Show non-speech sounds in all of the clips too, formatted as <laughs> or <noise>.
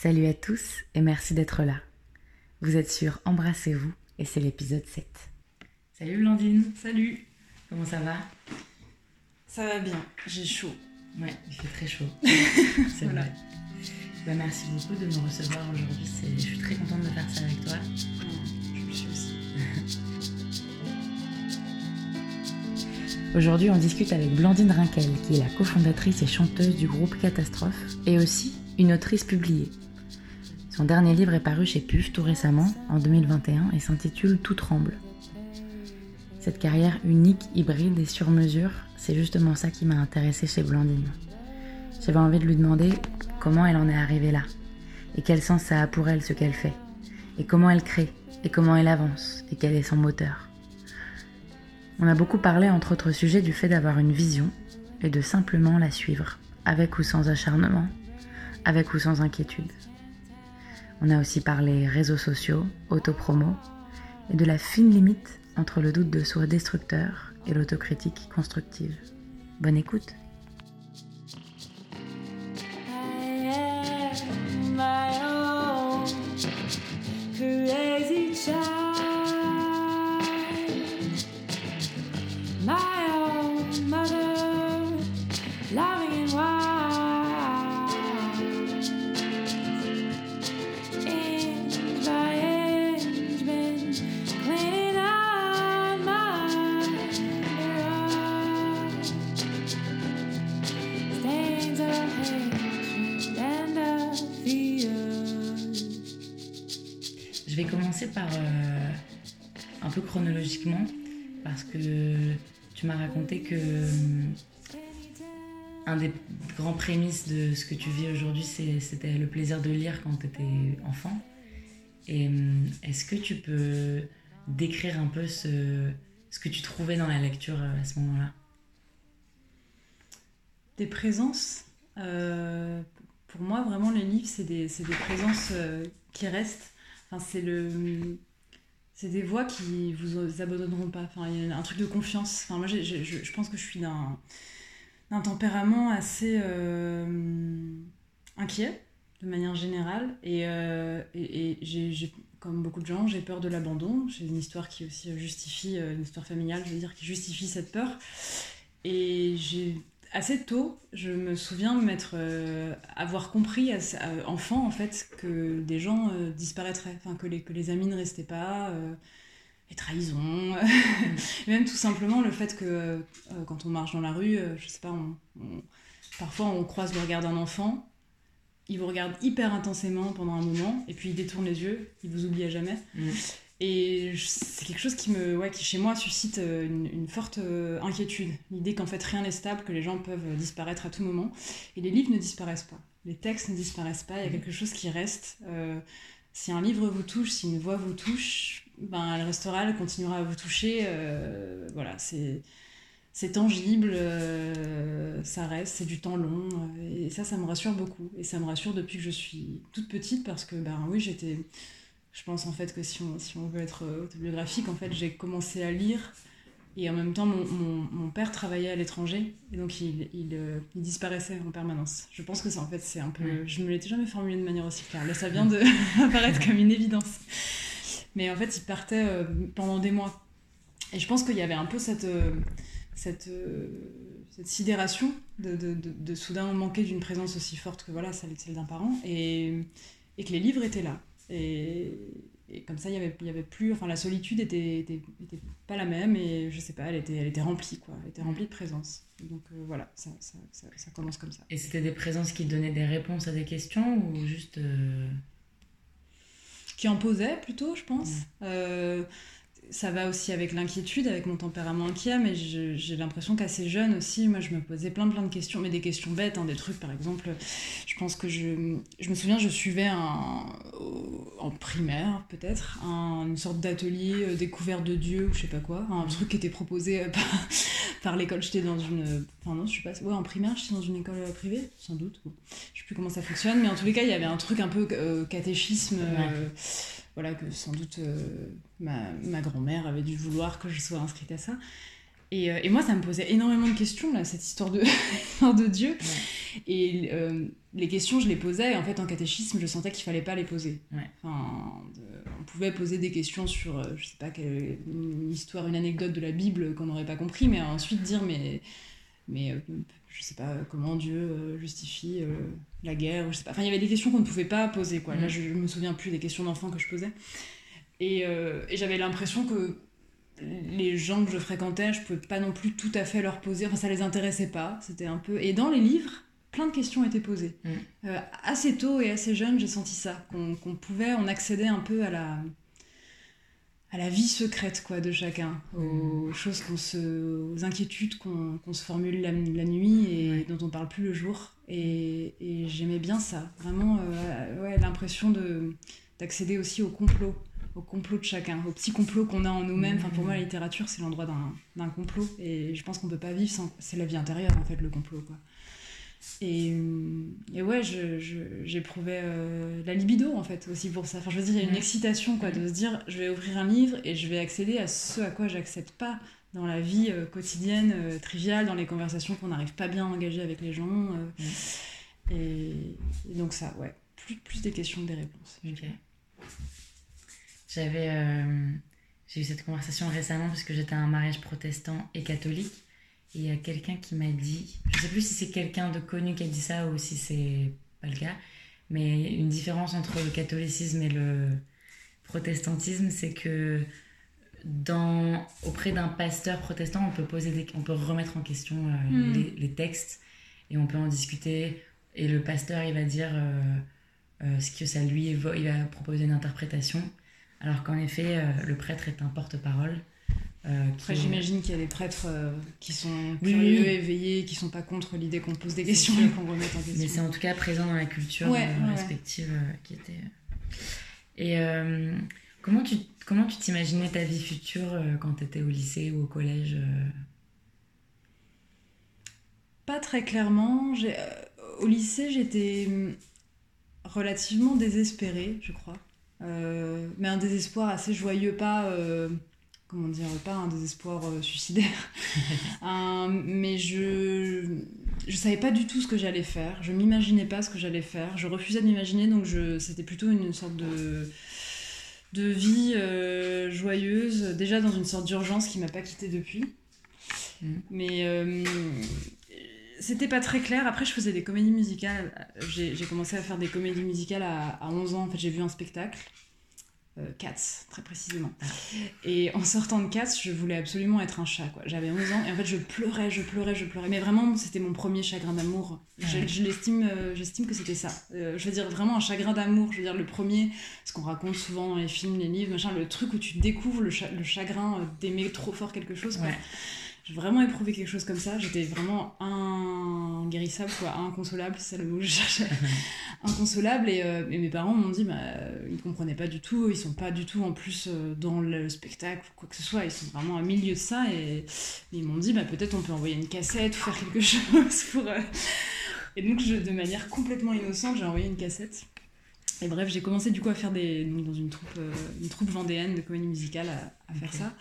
Salut à tous et merci d'être là. Vous êtes sur Embrassez-vous et c'est l'épisode 7. Salut Blandine, Salut, comment ça va? Ça va bien, j'ai chaud. Ouais, il fait très chaud. <laughs> c'est Voilà. vrai. Bah, merci beaucoup de me recevoir aujourd'hui. Je suis très contente de faire ça avec toi. Je le suis aussi. <laughs> Aujourd'hui, on discute avec Blandine Rinkel, qui est la cofondatrice et chanteuse du groupe Catastrophe, et aussi une autrice publiée. Son dernier livre est paru chez PUF tout récemment, en 2021, et s'intitule Tout tremble. Cette carrière unique, hybride et sur mesure, c'est justement ça qui m'a intéressée chez Blandine. J'avais envie de lui demander comment elle en est arrivée là, et quel sens ça a pour elle ce qu'elle fait, et comment elle crée, et comment elle avance, et quel est son moteur. On a beaucoup parlé, entre autres sujets, du fait d'avoir une vision et de simplement la suivre, avec ou sans acharnement, avec ou sans inquiétude. On a aussi parlé réseaux sociaux, autopromo, et de la fine limite entre le doute de soi destructeur et l'autocritique constructive. Bonne écoute. Commencer par euh, un peu chronologiquement, parce que tu m'as raconté que euh, un des grands prémices de ce que tu vis aujourd'hui, c'était le plaisir de lire quand tu étais enfant. Et euh, est-ce que tu peux décrire un peu ce, que tu trouvais dans la lecture à ce moment-là? Des présences, pour moi, vraiment, les livres, c'est des, présences qui restent. Enfin, c'est le. C'est des voix qui vous abandonneront pas. Enfin, il y a un truc de confiance. Enfin, moi, je, pense que je suis d'un d'un tempérament assez euh, inquiet, de manière générale. Et, euh, et, comme beaucoup de gens, j'ai peur de l'abandon. J'ai une histoire qui aussi justifie, euh, une histoire familiale, je veux dire, qui justifie cette peur. Et j'ai assez tôt, je me souviens m'être euh, avoir compris euh, enfant en fait que des gens euh, disparaîtraient, enfin que les amis ne restaient pas, les trahisons, <laughs> même tout simplement le fait que quand on marche dans la rue, je sais pas, parfois on croise le regard d'un enfant, il vous regarde hyper intensément pendant un moment et puis il détourne les yeux, il vous oublie à jamais. Et c'est quelque chose qui, me, ouais, qui chez moi suscite euh, une, une forte euh, inquiétude. L'idée qu'en fait rien n'est stable, que les gens peuvent euh, disparaître à tout moment. Et les livres ne disparaissent pas. Les textes ne disparaissent pas. Il y a quelque chose qui reste. Euh, si un livre vous touche, si une voix vous touche, ben, elle restera, elle continuera à vous toucher. euh, voilà, c'est. C'est tangible, ça reste, c'est du temps long, et ça, ça me rassure beaucoup. Et ça me rassure depuis que je suis toute petite, parce que, ben oui, j'étais, je pense en fait que si on, si on veut être euh, autobiographique, en fait, j'ai commencé à lire et en même temps, mon, mon, mon père travaillait à l'étranger et donc il, il, euh, il disparaissait en permanence. Je pense que ça, en fait, c'est un peu. Je me l'étais jamais formulé de manière aussi claire. Là, ça vient de <laughs> apparaître comme une évidence. Mais en fait, il partait euh, pendant des mois. Et je pense qu'il y avait un peu cette. euh, cette, cette sidération de, de, de, de soudain manquer d'une présence aussi forte que voilà, celle, celle d'un parent, et, et que les livres étaient là. Et, et comme ça, il y avait, il y avait plus. Enfin, la solitude était, était, était pas la même, et je sais pas, elle était, elle était remplie, quoi. Elle était remplie de présence. Donc euh, voilà, ça, ça, ça, ça commence comme ça. Et c'était des présences qui donnaient des réponses à des questions ou juste. euh, Qui en posait plutôt, je pense. Euh, ça va aussi avec l'inquiétude, avec mon tempérament inquiet, mais j'ai l'impression qu'assez jeune aussi, moi je me posais plein plein de questions, mais des questions bêtes, hein, des trucs par exemple, je pense que je, je me souviens, je suivais un, en primaire peut-être, un- une sorte d'atelier euh, découverte de Dieu ou je sais pas quoi, un truc qui était proposé euh, <laughs> par, par l'école, j'étais dans une, enfin non, je sais pas, ouais en primaire j'étais dans une école euh, privée, sans doute, bon, je sais plus comment ça fonctionne, mais en tous les cas il y avait un truc un peu euh, catéchisme, voilà, que sans doute euh, ma, ma grand-mère avait dû vouloir que je sois inscrite à ça. Et, euh, et moi, ça me posait énormément de questions, là, cette histoire de, <laughs> de Dieu. Et euh, les questions, je les posais, et en fait, en catéchisme, je sentais qu'il fallait pas les poser. Ouais. Enfin, de- on pouvait poser des questions sur, je sais pas, quelle, une histoire, une anecdote de la Bible qu'on n'aurait pas compris, mais ensuite dire, mais, mais je sais pas, comment Dieu euh, justifie euh, la guerre, ou je sais pas. Enfin, il y avait des questions qu'on ne pouvait pas poser, quoi. Là, Mm. je, je me souviens plus des questions d'enfants que je posais. Et, euh, et j'avais l'impression que les gens que je fréquentais, je pouvais pas non plus tout à fait leur poser. Enfin, ça les intéressait pas. C'était un peu. Et dans les livres, plein de questions étaient posées. Mm. Euh, assez tôt et assez jeune, j'ai senti ça. Qu'on qu'on pouvait, on accédait un peu à la à la vie secrète quoi de chacun, aux choses qu'on se, aux inquiétudes qu'on se formule la, la nuit et Ouais. dont on parle plus le jour. Et, et j'aimais bien ça, vraiment euh, ouais, l'impression de d'accéder aussi au complot, au complot de chacun, au petit complot qu'on a en nous-mêmes. Enfin, pour moi, la littérature, c'est l'endroit d'un d'un complot. Et je pense qu'on peut pas vivre sans. C'est la vie intérieure, en fait, le complot, quoi. Et, et ouais, je- je- j'éprouvais euh, la libido, en fait, aussi pour ça. Enfin, je veux dire, il y a une excitation, quoi, de se dire, je vais ouvrir un livre et je vais accéder à ce à quoi j'accède pas dans la vie euh, quotidienne, euh, triviale, dans les conversations qu'on n'arrive pas bien à engager avec les gens. euh. et, et donc ça, ouais. Plus, plus des questions que des réponses. Ok. J'avais. j'ai eu cette conversation récemment parce que j'étais à un mariage protestant et catholique. Et il y a quelqu'un qui m'a dit. Je sais plus si c'est quelqu'un de connu qui a dit ça ou si c'est pas le cas. Mais une différence entre le catholicisme et le protestantisme, c'est que dans, auprès d'un pasteur protestant, on peut, poser des, on peut remettre en question euh, Mm. les, les textes et on peut en discuter. Et le pasteur, il va dire euh, euh, ce que ça lui évoque, il va proposer une interprétation. Alors qu'en effet, le prêtre est un porte-parole. Euh, qui Après, est- j'imagine qu'il y a des prêtres euh, qui sont Oui, curieux, oui. éveillés, qui sont pas contre l'idée qu'on pose des questions sûr. et qu'on remette en Mais question. c'est en tout cas présent dans la culture Ouais, euh, ouais, respective euh, qui était. Et euh, comment tu comment tu t'imaginais ta vie future euh, quand tu étais au lycée ou au collège Pas très clairement. Euh, au lycée, j'étais hum, relativement désespérée, je crois. Euh, mais un désespoir assez joyeux, pas. Euh, comment dire Pas un désespoir euh, suicidaire. Un- <laughs> mais je. Je savais pas du tout ce que j'allais faire. Je m'imaginais pas ce que j'allais faire. Je refusais de m'imaginer, donc je, c'était plutôt une sorte de de vie euh, joyeuse, déjà dans une sorte d'urgence qui m'a pas quittée depuis. Mhm. Mais euh, c'était pas très clair. Après, je faisais des comédies musicales. J'ai j'ai commencé à faire des comédies musicales à, à 11 ans. En fait, j'ai vu un spectacle. Euh, Cats, très précisément. Et en sortant de Cats, je voulais absolument être un chat. quoi. J'avais 11 ans et en fait, je pleurais, je pleurais, je pleurais. Mais vraiment, c'était mon premier chagrin d'amour. Je, Ouais. je l'estime, euh, j'estime que c'était ça. Euh, je veux dire, vraiment un chagrin d'amour. Je veux dire, le premier, ce qu'on raconte souvent dans les films, les livres, machin, le truc où tu découvres le, cha- le chagrin d'aimer trop fort quelque chose. quoi. Ouais. J'ai vraiment éprouvé quelque chose comme ça. J'étais vraiment inguérissable, quoi, inconsolable, c'est ça le mot que je cherchais. <laughs> inconsolable. Et, euh, et mes parents m'ont dit, bah, ils comprenaient pas du tout, ils sont pas du tout en plus euh, dans le spectacle ou quoi que ce soit, ils sont vraiment au milieu de ça. Et, ils m'ont dit, bah, peut-être on peut envoyer une cassette ou faire quelque <laughs> chose pour. euh. Et donc, je- de manière complètement innocente, j'ai envoyé une cassette. Et bref, j'ai commencé du coup à faire des. donc, dans une troupe, euh, une troupe vendéenne de comédie musicale à, à faire ça.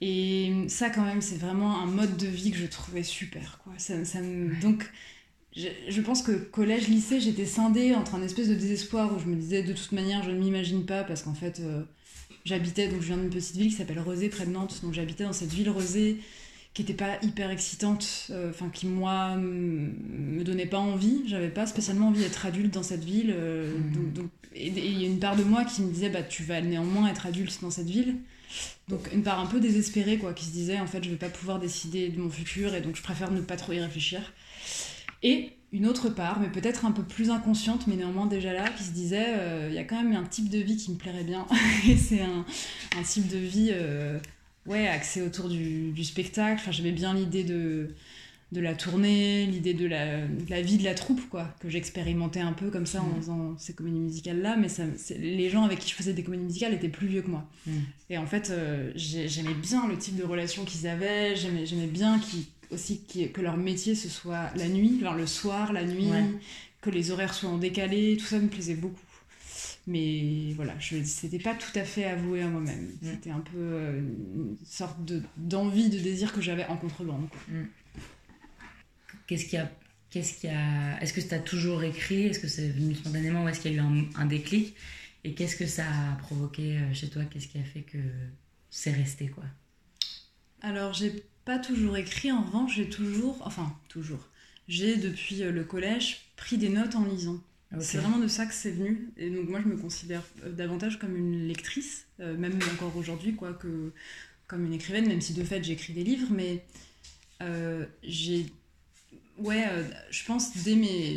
Et ça, quand même, c'est vraiment un mode de vie que je trouvais super. Quoi. Ça, ça me- Donc, je, je pense que collège, lycée, j'étais scindée entre un espèce de désespoir où je me disais de toute manière, je ne m'imagine pas parce qu'en fait, euh, j'habitais, donc je viens d'une petite ville qui s'appelle Rezé, près de Nantes. Donc, j'habitais dans cette ville Rezé qui n'était pas hyper excitante, euh, enfin, qui, moi, me donnait pas envie. J'avais pas spécialement envie d'être adulte dans cette ville. euh, Mhm. donc, donc- et et il y a une part de moi qui me disait, bah, tu vas néanmoins être adulte dans cette ville. Donc une part un peu désespérée quoi, qui se disait en fait je vais pas pouvoir décider de mon futur et donc je préfère ne pas trop y réfléchir. Et une autre part, mais peut-être un peu plus inconsciente, mais néanmoins déjà là, qui se disait euh, il y a quand même un type de vie qui me plairait bien. <laughs> et c'est un, un type de vie euh, ouais, axé autour du, du spectacle. Enfin, j'aimais bien l'idée de, de la tournée, l'idée de la, de la vie de la troupe, quoi, que j'expérimentais un peu comme ça en Mhm. faisant ces comédies musicales-là. Mais ça, les gens avec qui je faisais des comédies musicales étaient plus vieux que moi. Mhm. Et en fait, euh, j'ai- j'aimais bien le type de relation qu'ils avaient, j'aimais bien aussi que leur métier ce soit la nuit, le soir, la nuit, Ouais. que les horaires soient en décalé, tout ça me plaisait beaucoup. Mais voilà, je c'était pas tout à fait avoué à moi-même. C'était un peu euh, une sorte de- d'envie, de, désir que j'avais en contrebande. quoi. Qu'est-ce qui a. Qu'est-ce qui a... Est-ce que tu as toujours écrit? Est-ce que c'est venu spontanément ou est-ce qu'il y a eu un, un déclic? Et qu'est-ce que ça a provoqué euh, chez toi? Qu'est-ce qui a fait que c'est resté quoi? Alors, j'ai pas toujours écrit, en revanche, j'ai toujours, enfin, toujours, j'ai depuis euh, le collège pris des notes en lisant. C'est vraiment de ça que c'est venu. Et donc, moi, je me considère euh, davantage comme une lectrice, euh, même encore aujourd'hui, quoi, que comme une écrivaine, même si de fait j'écris des livres, mais euh, j'ai. Ouais, euh, je pense dès mes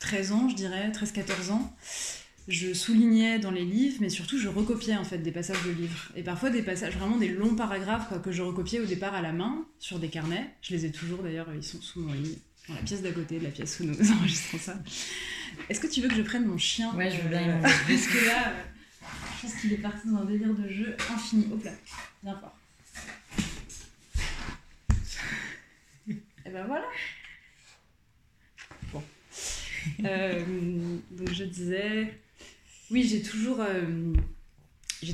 13 ans, je dirais, 13-14 ans, je soulignais dans les livres, mais surtout je recopiais en fait des passages de livres. Et parfois des passages, vraiment des longs paragraphes quoi, que je recopiais au départ à la main sur des carnets. Je les ai toujours d'ailleurs, ils sont sous mon lit, dans la pièce d'à côté, de la pièce où nous <laughs> enregistrons ça. Est-ce que tu veux que je prenne mon chien? Ouais, je veux bien. Euh, Parce que là, euh, je pense qu'il est parti dans un délire de jeu infini. Hop là, viens fort. Et ben voilà. Bon. Euh, donc je disais, oui, j'ai toujours, euh,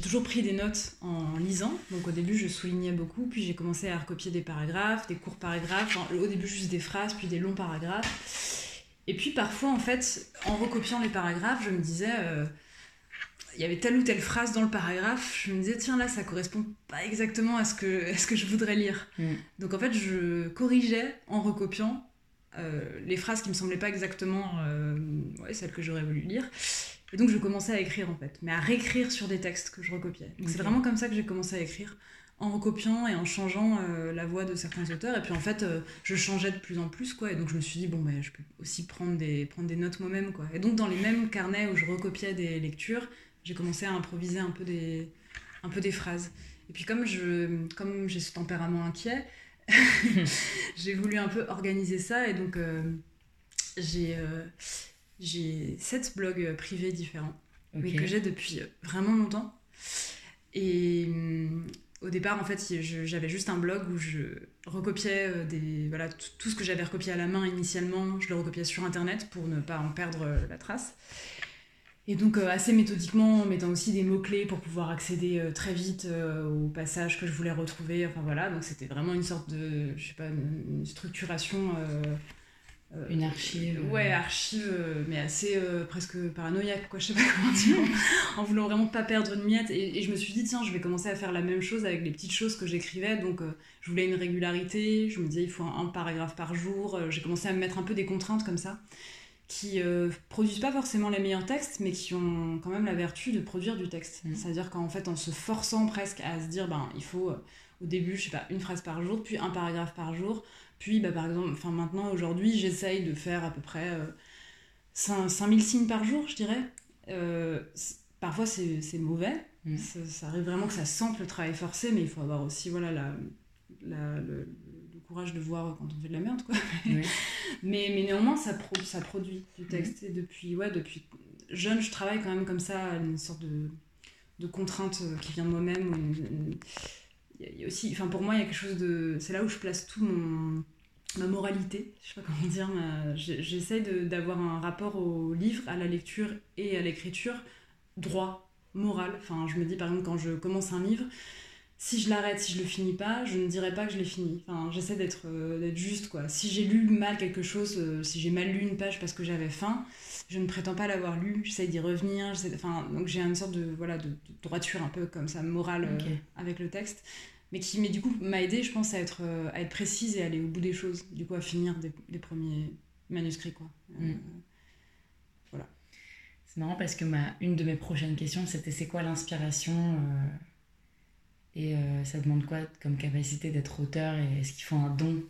toujours pris des notes en lisant. Donc au début, je soulignais beaucoup, puis j'ai commencé à recopier des paragraphes, des courts paragraphes. Au début, juste des phrases, puis des longs paragraphes. Et puis parfois, en fait, en recopiant les paragraphes, je me disais, euh, il y avait telle ou telle phrase dans le paragraphe, je me disais, tiens, là, ça correspond pas exactement à ce que, <laughs> à ce que je voudrais lire. Mm. Donc en fait, je corrigeais en recopiant euh, les phrases qui me semblaient pas exactement euh, ouais, celles que j'aurais voulu lire. Et donc je commençais à écrire en fait, mais à réécrire sur des textes que je recopiais. Donc c'est vraiment comme ça que j'ai commencé à écrire, en recopiant et en changeant euh, la voix de certains auteurs. Et puis en fait, je changeais de plus en plus quoi. Et donc je me suis dit bon ben je peux aussi prendre des prendre des notes moi-même quoi. Et donc dans les mêmes carnets où je recopiais des lectures, j'ai commencé à improviser un peu des un peu des phrases. Et puis comme je comme j'ai ce tempérament inquiet, <laughs> j'ai voulu un peu organiser ça et donc euh, j'ai euh, j'ai sept blogs privés différents mais que j'ai depuis euh, vraiment longtemps. Et hum, au départ, en fait, j'avais juste un blog où je recopiais euh, des, voilà, tout ce que j'avais recopié à la main initialement, je le recopiais sur Internet pour ne pas en perdre euh, la trace. Et donc, euh, assez méthodiquement, en mettant aussi des mots-clés pour pouvoir accéder euh, très vite euh, aux passages que je voulais retrouver. Enfin voilà, donc c'était vraiment une sorte de, je sais pas, une, structuration. euh, Une archive, euh. Ouais, archive, euh, mais assez presque paranoïaque, quoi, je sais pas <laughs> comment dire, en voulant vraiment pas perdre une miette. Et, et je me suis dit, tiens, je vais commencer à faire la même chose avec les petites choses que j'écrivais. Donc, je voulais une régularité, je me disais, il faut un, un paragraphe par jour. J'ai commencé à me mettre un peu des contraintes comme ça, qui euh, produisent pas forcément les meilleurs textes, mais qui ont quand même la vertu de produire du texte. Mm. C'est-à-dire qu'en fait, en se forçant presque à se dire, ben, il faut. euh, au début, je sais pas, une phrase par jour, puis un paragraphe par jour, puis, bah, par exemple, enfin, maintenant, aujourd'hui, j'essaye de faire à peu près euh, 5 5000 signes par jour, je dirais. Euh, parfois, c'est mauvais. Mm. Ça, ça arrive vraiment que ça sente le travail forcé, mais il faut avoir aussi voilà, la, la- le, le courage de voir quand on fait de la merde. Quoi. Mais, mais néanmoins, ça, pro- ça produit du texte. Et depuis, ouais, depuis jeune, je travaille quand même comme ça, une sorte de, de contrainte euh, qui vient de moi-même. enfin, pour moi, il y a quelque chose de. C'est là où je place tout mon ma moralité, je sais pas comment dire, ma- j'essaie d'avoir un rapport au livre, à la lecture et à l'écriture droit, moral. Enfin, je me dis par exemple quand je commence un livre, si je l'arrête, si je le finis pas, je ne dirais pas que je l'ai fini. Enfin, j'essaie d'être euh, juste quoi. Si j'ai lu mal quelque chose, euh, si j'ai mal lu une page parce que j'avais faim, je ne prétends pas l'avoir lu. J'essaie d'y revenir. Enfin, donc j'ai une sorte de voilà de, de droiture un peu comme ça morale euh, avec le texte mais qui mais du coup m'a aidé je pense à être euh, à être précise et à aller au bout des choses du coup à finir des, des premiers manuscrits quoi Mm. C'est marrant parce que ma, une de mes prochaines questions, c'était c'est quoi l'inspiration Et euh, ça demande quoi comme capacité d'être auteur Et est-ce qu'il faut un don?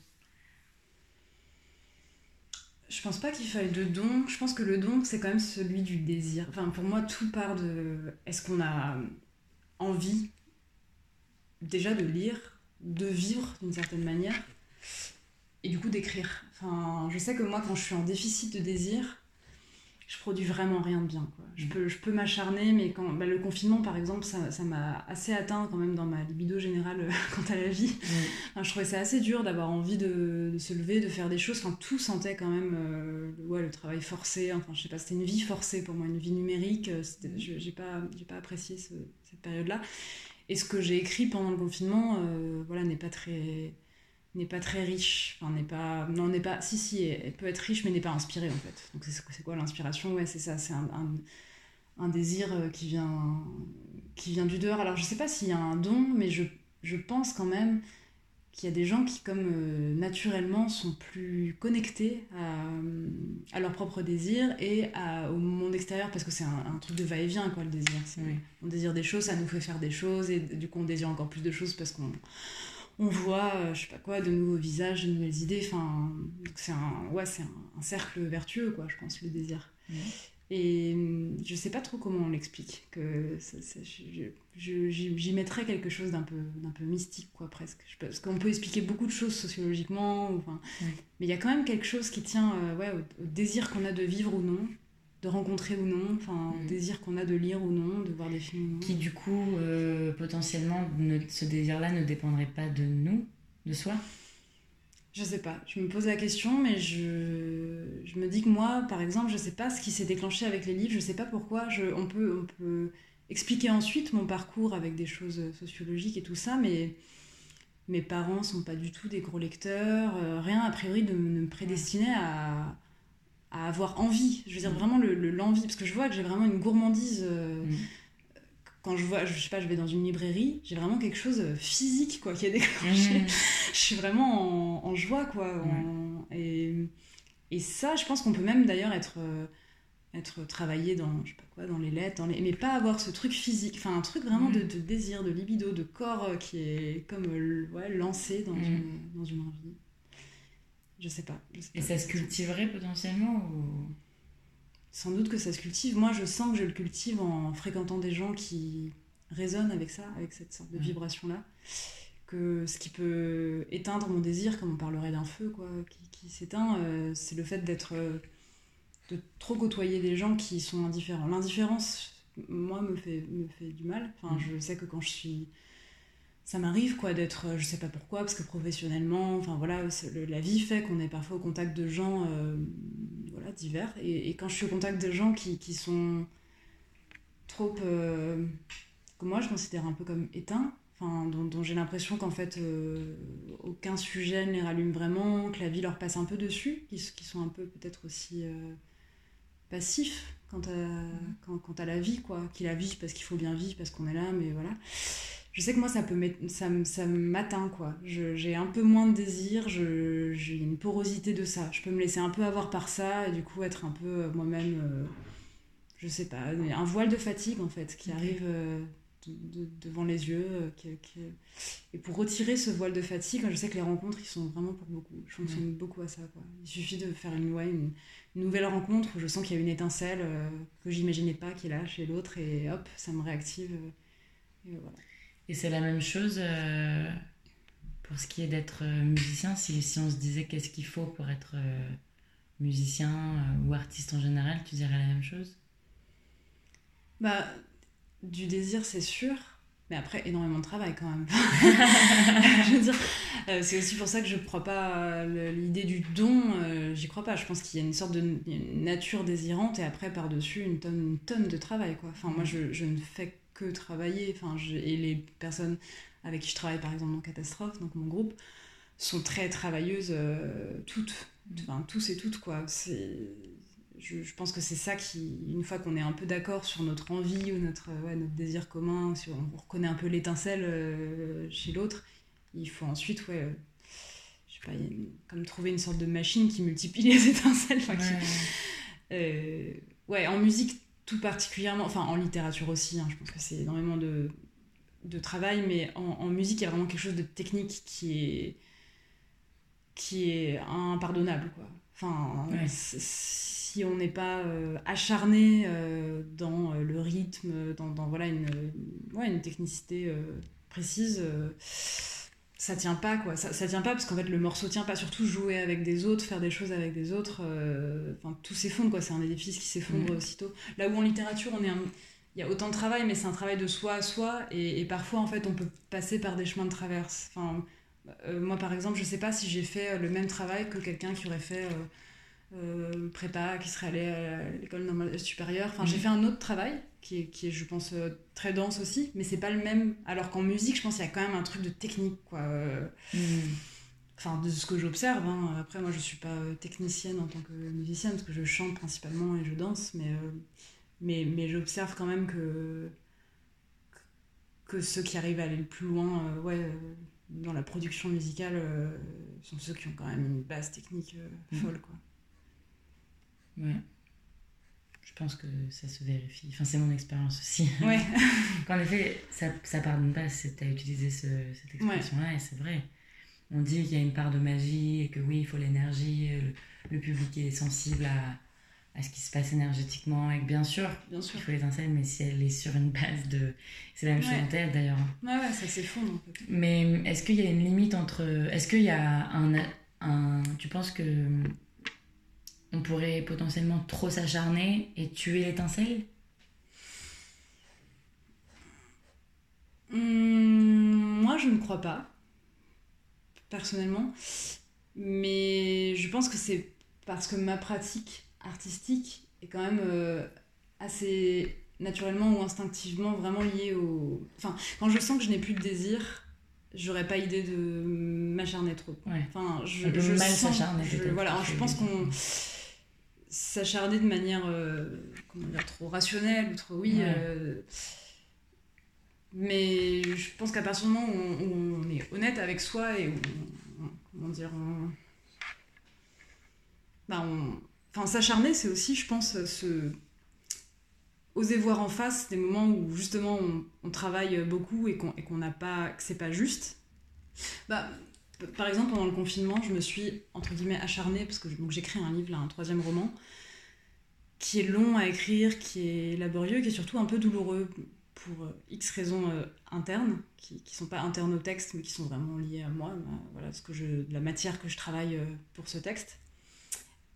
Je pense pas qu'il faille de don. Je pense que le don c'est quand même celui du désir. Enfin pour moi tout part de est-ce qu'on a envie déjà de lire de vivre d'une certaine manière et du coup d'écrire? Enfin je sais que moi quand je suis en déficit de désir je produis vraiment rien de bien. Quoi. Je Mm. peux, je peux m'acharner, mais quand bah, le confinement, par exemple, ça ça m'a assez atteint quand même dans ma libido générale euh, <laughs> quant à la vie. Enfin, je trouvais ça assez dur d'avoir envie de, de se lever, de faire des choses. Enfin, tout sentait quand même euh, le- ouais, le travail forcé. Enfin, je sais pas, c'était une vie forcée pour moi, une vie numérique. Euh, je- J'ai pas, pas apprécié ce- cette période-là. Et ce que j'ai écrit pendant le confinement, euh, voilà, n'est pas très n'est pas très riche, enfin n'est pas non n'est pas si si elle peut être riche mais n'est pas inspirée en fait. Donc c'est quoi l'inspiration? Ouais, c'est ça, c'est un, un, un désir euh, qui vient qui vient du dehors. Alors je sais pas s'il y a un don, mais je, je pense quand même qu'il y a des gens qui comme euh, naturellement sont plus connectés à, à leur propre désir et à- au monde extérieur parce que c'est un, un truc de va-et-vient quoi le désir. Oui. On désire des choses, ça nous fait faire des choses et du coup on désire encore plus de choses parce qu'on on voit, euh, je sais pas quoi, de nouveaux visages, de nouvelles idées. Enfin, c'est un, ouais, c'est un, un cercle vertueux, quoi, je pense, le désir. Et hum, je sais pas trop comment on l'explique. Que ça- ça- j'y mettrais quelque chose d'un peu, d'un peu mystique, quoi, presque. Parce qu'on peut expliquer beaucoup de choses sociologiquement, ou, enfin, Oui. mais il y a quand même quelque chose qui tient euh, ouais, au, au désir qu'on a de vivre ou non, de rencontrer ou non, enfin, au Mhm. désir qu'on a de lire ou non, de voir des films ou non. Qui du coup, euh, potentiellement, ne- ce désir-là ne dépendrait pas de nous, de soi? Je sais pas, je me pose la question, mais je, je me dis que moi, par exemple, je sais pas ce qui s'est déclenché avec les livres, je sais pas pourquoi. Je, on, peut, on peut expliquer ensuite mon parcours avec des choses sociologiques et tout ça, mais mes parents sont pas du tout des gros lecteurs, euh, rien a priori de, me- ne me prédestinait à, à avoir envie. Je veux dire, Mm. vraiment le- le- l'envie, parce que je vois que j'ai vraiment une gourmandise. euh, Mm. Quand je vois, je sais pas, je vais dans une librairie, j'ai vraiment quelque chose de physique quoi, qui est déclenché Mhm. <laughs> je suis vraiment en, en joie quoi en- et, et ça je pense qu'on peut même d'ailleurs être euh, être travaillé dans je sais pas quoi dans les lettres dans les... mais pas avoir ce truc physique enfin un truc vraiment de, de désir de libido de corps euh, qui est comme euh, ouais, lancé dans, une, dans une envie je sais pas, je sais Et pas. ça se cultiverait potentiellement ou... sans doute que ça se cultive moi je sens que je le cultive en fréquentant des gens qui résonnent avec ça avec cette sorte de Mhm. vibration là que ce qui peut éteindre mon désir, comme on parlerait d'un feu quoi, qui, qui s'éteint, euh, c'est le fait d'être euh, de trop côtoyer des gens qui sont indifférents. L'indifférence, moi, me fait, me fait du mal. Enfin, Mm. je sais que quand je suis... Ça m'arrive quoi d'être, euh, je sais pas pourquoi, parce que professionnellement, enfin voilà, le- la vie fait qu'on est parfois au contact de gens euh, voilà, divers. Et, et quand je suis au contact de gens qui, qui sont trop... euh, que moi je considère un peu comme éteints, enfin, dont, dont j'ai l'impression qu'en fait euh, aucun sujet ne les rallume vraiment, que la vie leur passe un peu dessus, qui, qui sont un peu peut-être aussi passifs quant à, quant, quant à la vie, quoi. Qui la vivent parce qu'il faut bien vivre, parce qu'on est là, mais voilà. Je sais que moi ça peut ça, ça m'atteint quoi. J'ai un peu moins de désir, j'ai une porosité de ça. Je peux me laisser un peu avoir par ça et du coup être un peu euh, moi-même, euh, je sais pas, un voile de fatigue en fait qui arrive euh, de- de- devant les yeux. euh, qui- qui- Et pour retirer ce voile de fatigue, je sais que les rencontres ils sont vraiment pour beaucoup. Je fonctionne beaucoup à ça quoi. Il suffit de faire une, ouais, une, une nouvelle rencontre où je sens qu'il y a une étincelle que j'imaginais pas qui est là chez l'autre et hop, ça me réactive. et voilà. Et c'est la même chose euh, pour ce qui est d'être euh, musicien. Si, si on se disait qu'est-ce qu'il faut pour être euh, musicien euh, ou artiste en général, tu dirais la même chose? Bah, du désir, c'est sûr. Mais après, énormément de travail quand même. <laughs> je veux dire, c'est aussi pour ça que je crois pas l'idée du don. J'y crois pas. Je pense qu'il y a une sorte de une nature désirante et après, par-dessus, une tonne, une tonne de travail. Quoi. Enfin, moi, je, je ne fais que travailler. Enfin, je- et les personnes avec qui je travaille, par exemple, dans Catastrophe, donc mon groupe, sont très travailleuses, euh, toutes. Enfin, tous et toutes, quoi. C'est je, je pense que c'est ça qui, une fois qu'on est un peu d'accord sur notre envie ou notre, euh, ouais, notre désir commun, si on reconnaît un peu l'étincelle euh, chez l'autre, il faut ensuite, ouais, euh, je sais pas, une- comme trouver une sorte de machine qui multiplie <laughs> les étincelles. enfin, qui- ouais, en musique tout particulièrement, enfin en littérature aussi, hein, je pense que c'est énormément de, de travail, mais en, en musique, il y a vraiment quelque chose de technique qui est, qui est impardonnable, quoi. Enfin, Ouais. si on n'est pas euh, acharné euh, dans euh, le rythme, dans, dans, voilà, une, ouais, une technicité euh, précise, ça tient pas quoi. Ça, ça tient pas parce qu'en fait le morceau tient pas. Surtout jouer avec des autres faire des choses avec des autres euh, enfin tout s'effondre quoi. C'est un édifice qui s'effondre Mhm. aussitôt. Là où en littérature on est un- il y a autant de travail mais c'est un travail de soi à soi. Et, et parfois en fait on peut passer par des chemins de traverse. Enfin euh, moi par exemple je sais pas si j'ai fait euh, le même travail que quelqu'un qui aurait fait euh, prépa qui serait allé à l'école normale supérieure. Enfin j'ai Mhm. fait un autre travail qui est, qui est je pense euh, très dense aussi mais c'est pas le même alors qu'en musique je pense qu'il y a quand même un truc de technique quoi Euh, Mm. enfin de ce que j'observe hein. après moi je suis pas euh, technicienne en tant que musicienne parce que je chante principalement et je danse mais euh, mais, mais j'observe quand même que que ceux qui arrivent à aller le plus loin euh, ouais euh, dans la production musicale sont ceux qui ont quand même une base technique Mhm. folle quoi Ouais. Je pense que ça se vérifie. Enfin, c'est mon expérience aussi. <laughs> ouais <laughs> Qu'en effet, ça, ça pardonne pas. Tu as utilisé ce- cette expression-là et c'est vrai. On dit qu'il y a une part de magie et que oui, il faut l'énergie. Le, le public est sensible à, à ce qui se passe énergétiquement et que bien sûr, bien sûr il faut l'étincelle, mais si elle est sur une base de. C'est la même chose en théâtre d'ailleurs. ouais ouais ça s'effondre en fait Mais est-ce qu'il y a une limite entre. Est-ce qu'il y a un, un. Tu penses que. On pourrait potentiellement trop s'acharner et tuer l'étincelle? Hum, moi, je ne crois pas, personnellement. Mais je pense que c'est parce que ma pratique artistique est quand même euh, assez naturellement ou instinctivement vraiment liée au... Enfin, quand je sens que je n'ai plus de désir, j'aurais pas idée de m'acharner trop. Ouais. Enfin, je, je mal sens- s'acharner, je- Voilà, je pense qu'on s'acharner de manière euh, comment dire, trop rationnelle ou trop oui. Ouais. euh, mais je pense qu'à partir du moment où on, où on est honnête avec soi et où on, comment dire, on, bah, on- enfin s'acharner, c'est aussi, je pense, se oser voir en face des moments où justement on, on travaille beaucoup et qu'on qu'on n'a pas, que c'est pas juste. Bah, par exemple, pendant le confinement, je me suis entre guillemets acharnée parce que j'écris un livre, là, un troisième roman, qui est long à écrire, qui est laborieux, qui est surtout un peu douloureux pour euh, X raisons euh, internes, qui ne sont pas internes au texte, mais qui sont vraiment liées à moi, ma- voilà, ce que la matière que je travaille euh, pour ce texte.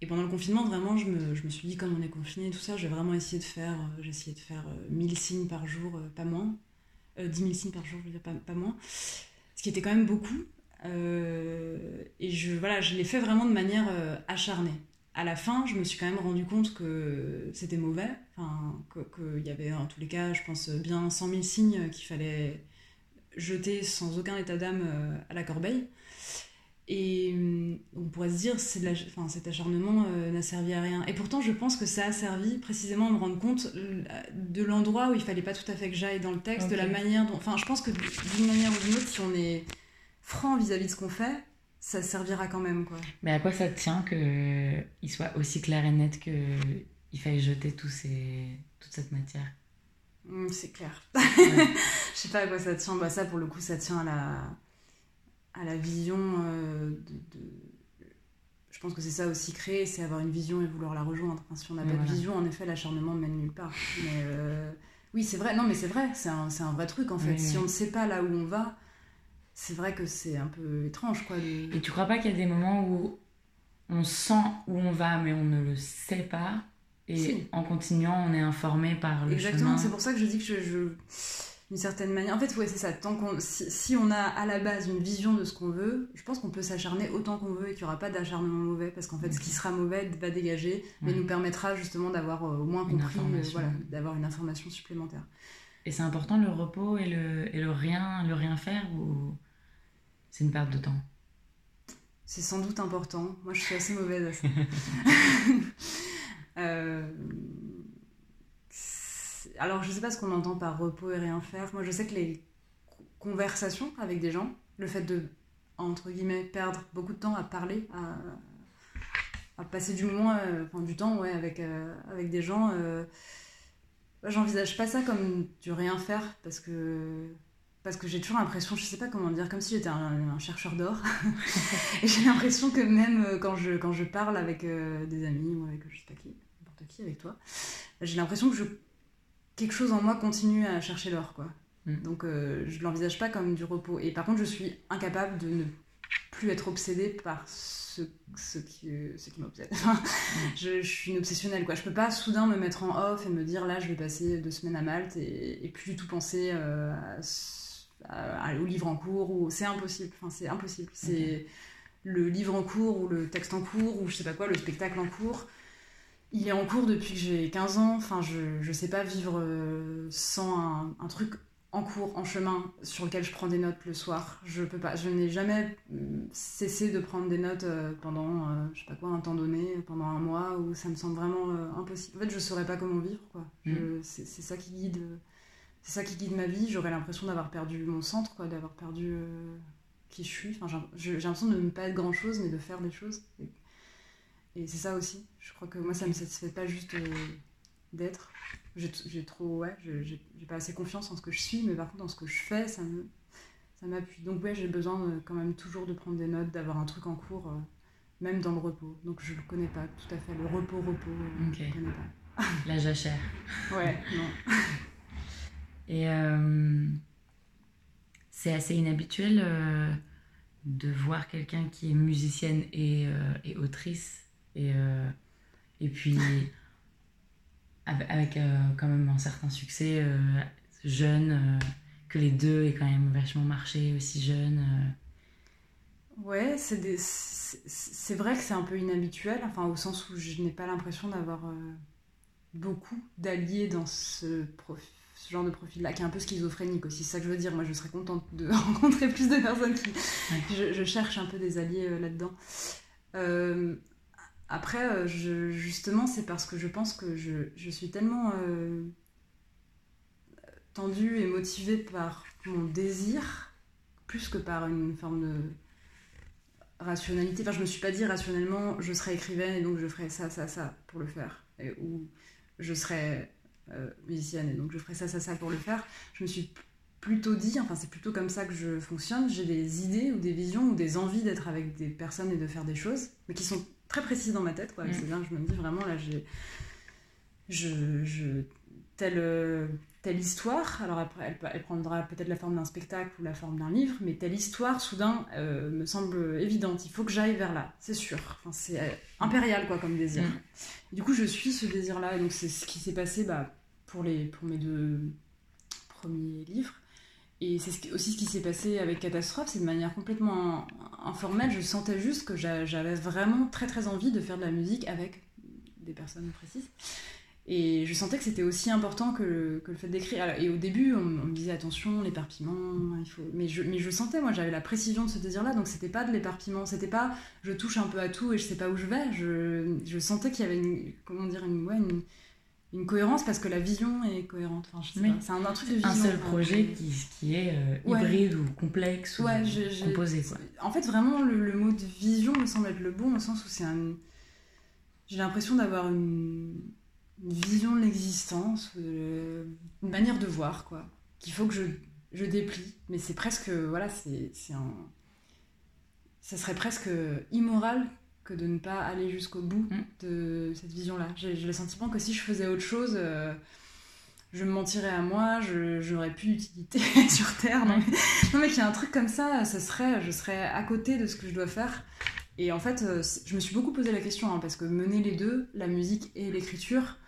Et pendant le confinement, vraiment, je me, je me suis dit, comme on est confiné et tout ça, j'ai vraiment essayé de faire, euh, de faire euh, 1000 signes par jour, euh, pas moins. Euh, 10 000 signes par jour, je veux dire, pas moins. Ce qui était quand même beaucoup. Euh, et je, voilà, je l'ai fait vraiment de manière euh, acharnée. À la fin, je me suis quand même rendu compte que c'était mauvais, qu'il y avait en tous les cas, je pense, bien 100 000 signes qu'il fallait jeter sans aucun état d'âme euh, à la corbeille. Et hum, on pourrait se dire, c'est enfin, cet acharnement euh, n'a servi à rien. Et pourtant, je pense que ça a servi précisément à me rendre compte de l'endroit où il fallait pas tout à fait que j'aille dans le texte, de la manière dont. Enfin, je pense que d'une manière ou d'une autre, si on est franc vis-à-vis de ce qu'on fait, ça servira quand même, quoi. Mais à quoi ça tient qu'il soit aussi clair et net qu'il faille jeter ces... toute cette matière? Hum, c'est clair. Ouais. <laughs> Je sais pas à quoi ça tient. Bah, ça, pour le coup, ça tient à la, à la vision euh, de, de- Je pense que c'est ça aussi créer, c'est avoir une vision et vouloir la rejoindre. Enfin, si on n'a pas voilà. de vision, en effet, l'acharnement mène nulle part. Mais euh, oui, c'est vrai. Non, mais c'est vrai. C'est un, vrai truc, en fait. Oui, si oui. on ne sait pas là où on va, c'est vrai que c'est un peu étrange, quoi. Et tu crois pas qu'il y a des moments où on sent où on va mais on ne le sait pas et Si. en continuant on est informé par le Exactement, c'est pour ça que je dis que je, je- d'une certaine manière, en fait, ouais, c'est ça. Tant qu'on, si, si on a à la base une vision de ce qu'on veut, je pense qu'on peut s'acharner autant qu'on veut et qu'il n'y aura pas d'acharnement mauvais, parce qu'en fait, ce qui sera mauvais va dégager, mais nous permettra justement d'avoir euh, au moins Une compris, euh, information. voilà, d'avoir une information supplémentaire. Et c'est important le repos et le, et le rien le rien faire ou c'est une perte de temps C'est sans doute important. Moi, je suis assez mauvaise à ça. <laughs> <laughs> Euh, Alors, je sais pas ce qu'on entend par repos et rien faire. Moi, je sais que les co- conversations avec des gens, le fait de, entre guillemets, perdre beaucoup de temps à parler, à, à passer du moment, euh, enfin du temps, ouais, avec, euh, avec des gens, j'envisage pas ça comme du rien faire parce que. Parce que j'ai toujours l'impression, je sais pas comment dire, comme si j'étais un, un chercheur d'or. <laughs> Et j'ai l'impression que même euh, quand je, quand je parle avec euh, des amis ou avec je sais pas qui, n'importe qui, avec toi, j'ai l'impression que je, quelque chose en moi continue à chercher l'or, quoi. Mm. Donc euh, je l'envisage pas comme du repos. Et par contre, je suis incapable de ne plus être obsédée par ce, ce qui, ce qui m'obsède. <laughs> Enfin, je, je suis une obsessionnelle, quoi. Je peux pas soudain me mettre en off et me dire là, je vais passer deux semaines à Malte et, et plus du tout penser euh, à ce- à- au livre en cours. Ou c'est impossible. Enfin, c'est impossible. C'est le livre en cours ou le texte en cours ou je sais pas quoi, le spectacle en cours. Il est en cours depuis que j'ai 15 ans. Enfin, je, je sais pas vivre euh, sans un, un truc en cours, en chemin, sur lequel je prends des notes le soir. Je peux pas, je n'ai jamais euh, cessé de prendre des notes euh, pendant, euh, je sais pas quoi, un temps donné, pendant un mois, où ça me semble vraiment euh, impossible. En fait, je saurais pas comment vivre, quoi. Je- C'est c'est ça qui guide, euh, c'est ça qui guide ma vie. J'aurais l'impression d'avoir perdu mon centre, quoi, d'avoir perdu euh, qui je suis. Enfin, j'ai l'impression de ne pas être grand chose, mais de faire des choses. Et, et c'est ça aussi. Je crois que moi, ça me satisfait pas juste euh, d'être. J'ai trop, ouais, j'ai pas assez confiance en ce que je suis, mais par contre, dans ce que je fais, ça me, ça m'appuie. Donc, ouais, j'ai besoin euh, quand même toujours de prendre des notes, d'avoir un truc en cours, même dans le repos. Donc, je le connais pas tout à fait. Le repos, repos, euh, Ok. je le connais pas. La jachère. Ouais, non. <laughs> Et euh, c'est assez inhabituel euh, de voir quelqu'un qui est musicienne et, euh, et autrice. Et, et puis, <laughs> avec, quand même un certain succès, jeune, que les deux aient quand même vachement marché aussi jeune. Ouais, c'est vrai que c'est un peu inhabituel, enfin au sens où je n'ai pas l'impression d'avoir beaucoup d'alliés dans ce, prof- ce genre de profil-là, qui est un peu schizophrénique aussi. C'est ça que je veux dire. Moi, je serais contente de <laughs> rencontrer plus de personnes qui. Je, je cherche un peu des alliés euh, là-dedans. Euh, après, euh, je- justement, c'est parce que je pense que je, je suis tellement euh, tendue et motivée par mon désir, plus que par une forme de rationalité. Enfin, je me suis pas dit rationnellement, je serai écrivaine et donc je ferai ça, ça, ça pour le faire. Et- ou je serai euh, musicienne et donc je ferai ça, ça, ça pour le faire. Je me suis plutôt dit, enfin c'est plutôt comme ça que je fonctionne, j'ai des idées ou des visions ou des envies d'être avec des personnes et de faire des choses, mais qui sont très précises dans ma tête. Quoi. Mm. C'est bien, je me dis vraiment là, j'ai... Je, je, telle, euh, telle histoire, alors après elle, elle prendra peut-être la forme d'un spectacle ou la forme d'un livre, mais telle histoire soudain euh, me semble évidente. Il faut que j'aille vers là, c'est sûr. Enfin, c'est euh, impérial quoi comme désir. Mm. Du coup, je suis ce désir-là, et donc c'est ce qui s'est passé bah, pour, les, pour mes deux premiers livres. Et c'est aussi ce qui s'est passé avec Catastrophe, c'est de manière complètement informelle. Je sentais juste que j'a- j'avais vraiment très très envie de faire de la musique avec des personnes précises. Et je sentais que c'était aussi important que le, fait d'écrire. Et au début, on, me disait attention, l'éparpillement, il faut. Mais je, mais je sentais, moi, j'avais la précision de ce désir-là, donc c'était pas de l'éparpillement, c'était pas je touche un peu à tout et je sais pas où je vais. Je, je sentais qu'il y avait une, comment dire, une, une cohérence parce que la vision est cohérente. Enfin, Oui. c'est un, un truc de vision. Un seul enfin, projet je- qui, qui est euh, Ouais. hybride ou complexe ou Ouais, composé. Quoi. En fait, vraiment, le, le mot de vision me semble être le bon au sens où c'est un. J'ai l'impression d'avoir une, une vision de l'existence, euh, une manière de voir, quoi, qu'il faut que je, je déplie. Mais c'est presque. Voilà, c'est c'est un. Ça serait presque immoral que de ne pas aller jusqu'au bout Mm. de cette vision-là. J'ai le sentiment que si je faisais autre chose. euh, je me mentirais à moi, je j'aurais plus d'utilité <laughs> sur Terre. Non, mais, non, mais qu'il y a un truc comme ça, ce serait, je serais à côté de ce que je dois faire. Et en fait, euh, je me suis beaucoup posé la question, hein, parce que mener les deux, la musique et l'écriture,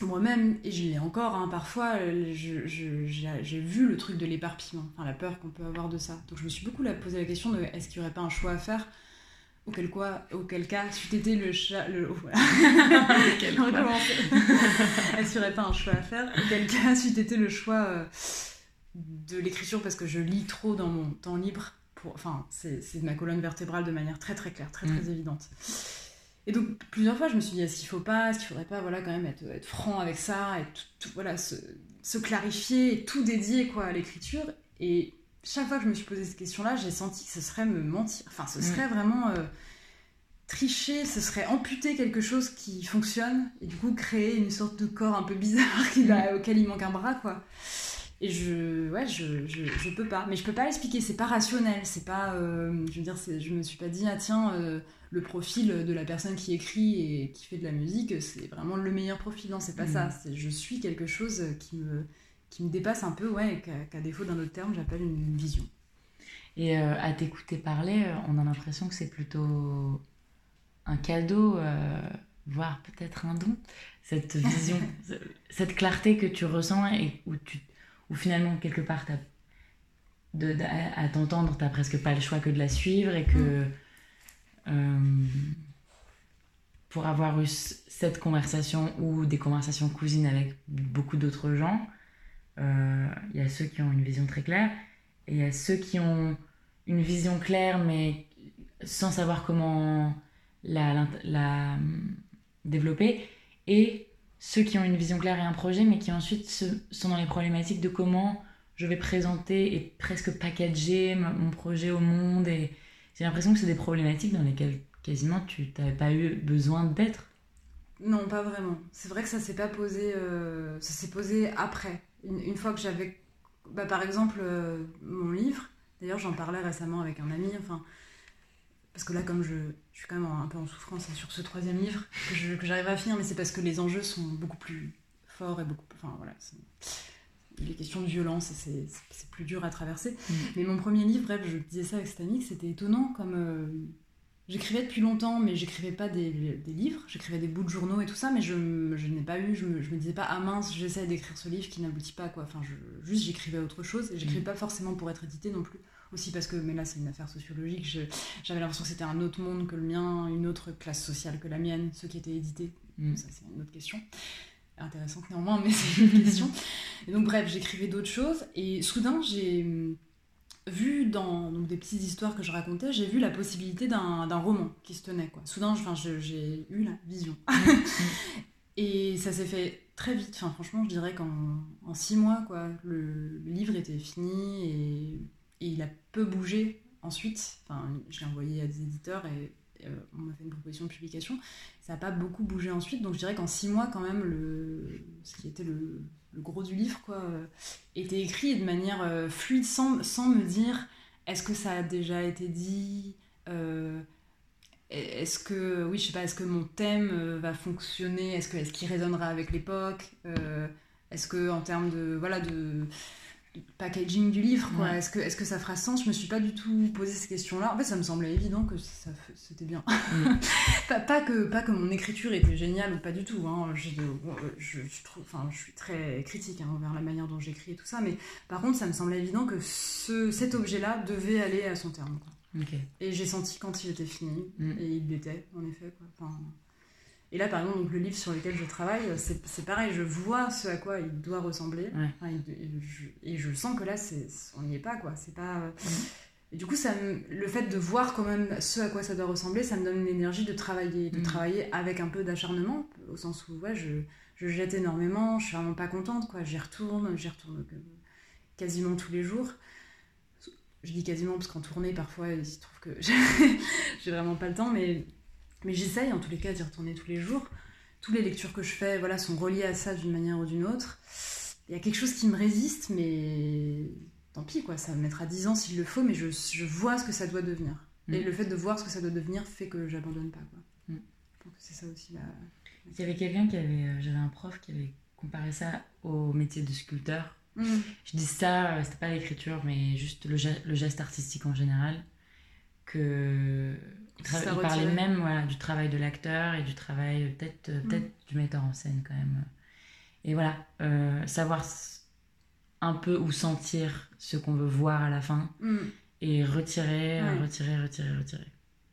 moi-même, et je l'ai encore, hein, parfois, euh, j'ai vu le truc de l'éparpillement, enfin, la peur qu'on peut avoir de ça. Donc je me suis beaucoup posé la question de est-ce qu'il n'y aurait pas un choix à faire Auquel, quoi, auquel cas, c'eût été le chat. Le, oh, voilà. On qu'il n'y aurait pas un choix à faire Auquel cas, c'eût été le choix euh, de l'écriture parce que je lis trop dans mon temps libre. Pour, enfin, c'est ma colonne vertébrale de manière très très claire, très très Mm. évidente. Et donc, plusieurs fois, je me suis dit est-ce qu'il faut pas, est-ce qu'il faudrait pas, voilà, quand même être, être franc avec ça, et tout, tout- voilà, se, se clarifier, et tout dédier quoi, à l'écriture. Et chaque fois que je me suis posé cette question-là, j'ai senti que ce serait me mentir. Enfin, ce Mm. serait vraiment. euh, tricher, ce serait amputer quelque chose qui fonctionne et du coup créer une sorte de corps un peu bizarre qui va- auquel il manque un bras quoi. Et je, ouais, je, je, je peux pas. Mais je peux pas l'expliquer, c'est pas rationnel, c'est pas. euh, je veux dire, je me suis pas dit, ah tiens, euh, le profil de la personne qui écrit et qui fait de la musique, c'est vraiment le meilleur profil. Non, c'est pas Mhm. ça. Je suis quelque chose qui me, qui me dépasse un peu, ouais, et qu'à défaut d'un autre terme, j'appelle une vision. Et euh, à t'écouter parler, euh, on a l'impression que c'est plutôt un cadeau, euh, voire peut-être un don, cette vision, <laughs> ce- cette clarté que tu ressens et où, tu, où finalement, quelque part, t'as- de, de- à t'entendre, tu n'as presque pas le choix que de la suivre et que euh, pour avoir eu cette conversation ou des conversations cousines avec beaucoup d'autres gens, il y a ceux qui ont une vision très claire et il y a ceux qui ont une vision claire mais sans savoir comment la, la, hum, développer et ceux qui ont une vision claire et un projet mais qui ensuite sont dans les problématiques de comment je vais présenter et presque packager mon projet au monde et j'ai l'impression que c'est des problématiques dans lesquelles quasiment tu n'avais pas eu besoin d'être. Non, pas vraiment. C'est vrai que ça s'est pas posé. euh, ça s'est posé après. Une, une fois que j'avais. Bah, par exemple, euh, mon livre. D'ailleurs, j'en parlais récemment avec un ami. Enfin. Parce que là, comme je, je suis quand même un peu en souffrance sur ce troisième livre que j'arrive à finir, mais c'est parce que les enjeux sont beaucoup plus forts et beaucoup. Enfin, voilà. c'est- Il est question de violence et c'est- plus dur à traverser. Mm. Mais mon premier livre, bref, je disais ça avec cet ami, que c'était étonnant comme. euh, J'écrivais depuis longtemps, mais j'écrivais pas des, des livres, j'écrivais des bouts de journaux et tout ça, mais je, n'ai pas eu, je me, je me disais pas, ah mince, j'essaie d'écrire ce livre qui n'aboutit pas, quoi. Enfin, je, juste j'écrivais autre chose, et j'écrivais Mm. pas forcément pour être édité non plus. Aussi parce que, mais là c'est une affaire sociologique, j'avais l'impression que c'était un autre monde que le mien, une autre classe sociale que la mienne, ceux qui étaient édités. Mm. Ça c'est une autre question. Intéressante néanmoins, <laughs> mais c'est une question. Et donc bref, j'écrivais d'autres choses, et soudain j'ai vu dans donc, des petites histoires que je racontais, j'ai vu la possibilité d'un roman qui se tenait. Quoi. Soudain, j'ai eu la vision. <laughs> Et ça s'est fait très vite. Enfin, franchement, je dirais qu'en en six mois, quoi, le, le livre était fini et, et il a peu bougé ensuite. Enfin, je l'ai envoyé à des éditeurs et euh, on m'a fait une proposition de publication. Ça n'a pas beaucoup bougé ensuite. Donc, je dirais qu'en six mois, quand même, le, ce qui était le, le gros du livre, quoi, euh, était écrit de manière euh, fluide sans, sans me dire est-ce que ça a déjà été dit Euh, est-ce que oui je sais pas est-ce que mon thème va fonctionner est-ce que est-ce qu'il résonnera avec l'époque est-ce que en termes de voilà de packaging du livre quoi Ouais. est-ce que est-ce que ça fera sens? Je me suis pas du tout posé ces questions là en fait ça me semblait évident que ça c'était bien Mm. <laughs> pas, pas que pas que mon écriture était géniale ou pas du tout hein. Euh, je, je trouve enfin je suis très critique hein, envers la manière dont j'écris et tout ça mais par contre ça me semblait évident que ce, cet objet là devait aller à son terme quoi. Et j'ai senti quand il était fini, Mm. et il l'était, en effet. Quoi. Enfin, et là, par exemple, donc, le livre sur lequel je travaille, c'est c'est pareil, je vois ce à quoi il doit ressembler, Ouais. Enfin, il- et, je, et je sens que là, on n'y est pas, quoi. C'est pas... euh, Mm. Et du coup, ça me- le fait de voir quand même ce à quoi ça doit ressembler, ça me donne l'énergie de travailler, de Mm. travailler avec un peu d'acharnement, au sens où ouais, je, je jette énormément, je suis vraiment pas contente, quoi. J'y retourne, j'y retourne quasiment tous les jours. Je dis quasiment parce qu'en tournée, parfois, il se trouve que <laughs> j'ai vraiment pas le temps, mais, mais j'essaye en tous les cas d'y retourner tous les jours. Toutes les lectures que je fais voilà, sont reliées à ça d'une manière ou d'une autre. Il y a quelque chose qui me résiste, mais tant pis, quoi. Ça me mettra 10 ans s'il le faut, mais je, je vois ce que ça doit devenir. Et Mm. le fait de voir ce que ça doit devenir fait que j'abandonne pas, quoi. Mm. Je pense que c'est ça aussi la... Il y avait quelqu'un qui avait. euh, J'avais un prof qui avait comparé ça au métier de sculpteur. Mm. Je dis ça, euh, c'était pas l'écriture, mais juste le geste artistique en général. Que. Il, il parlait même voilà, du travail de l'acteur et du travail euh, peut-être euh, Mm. peut-être du metteur en scène quand même. Et voilà, euh, savoir un peu ou sentir ce qu'on veut voir à la fin Mm. et retirer, Ouais. retirer, retirer, retirer.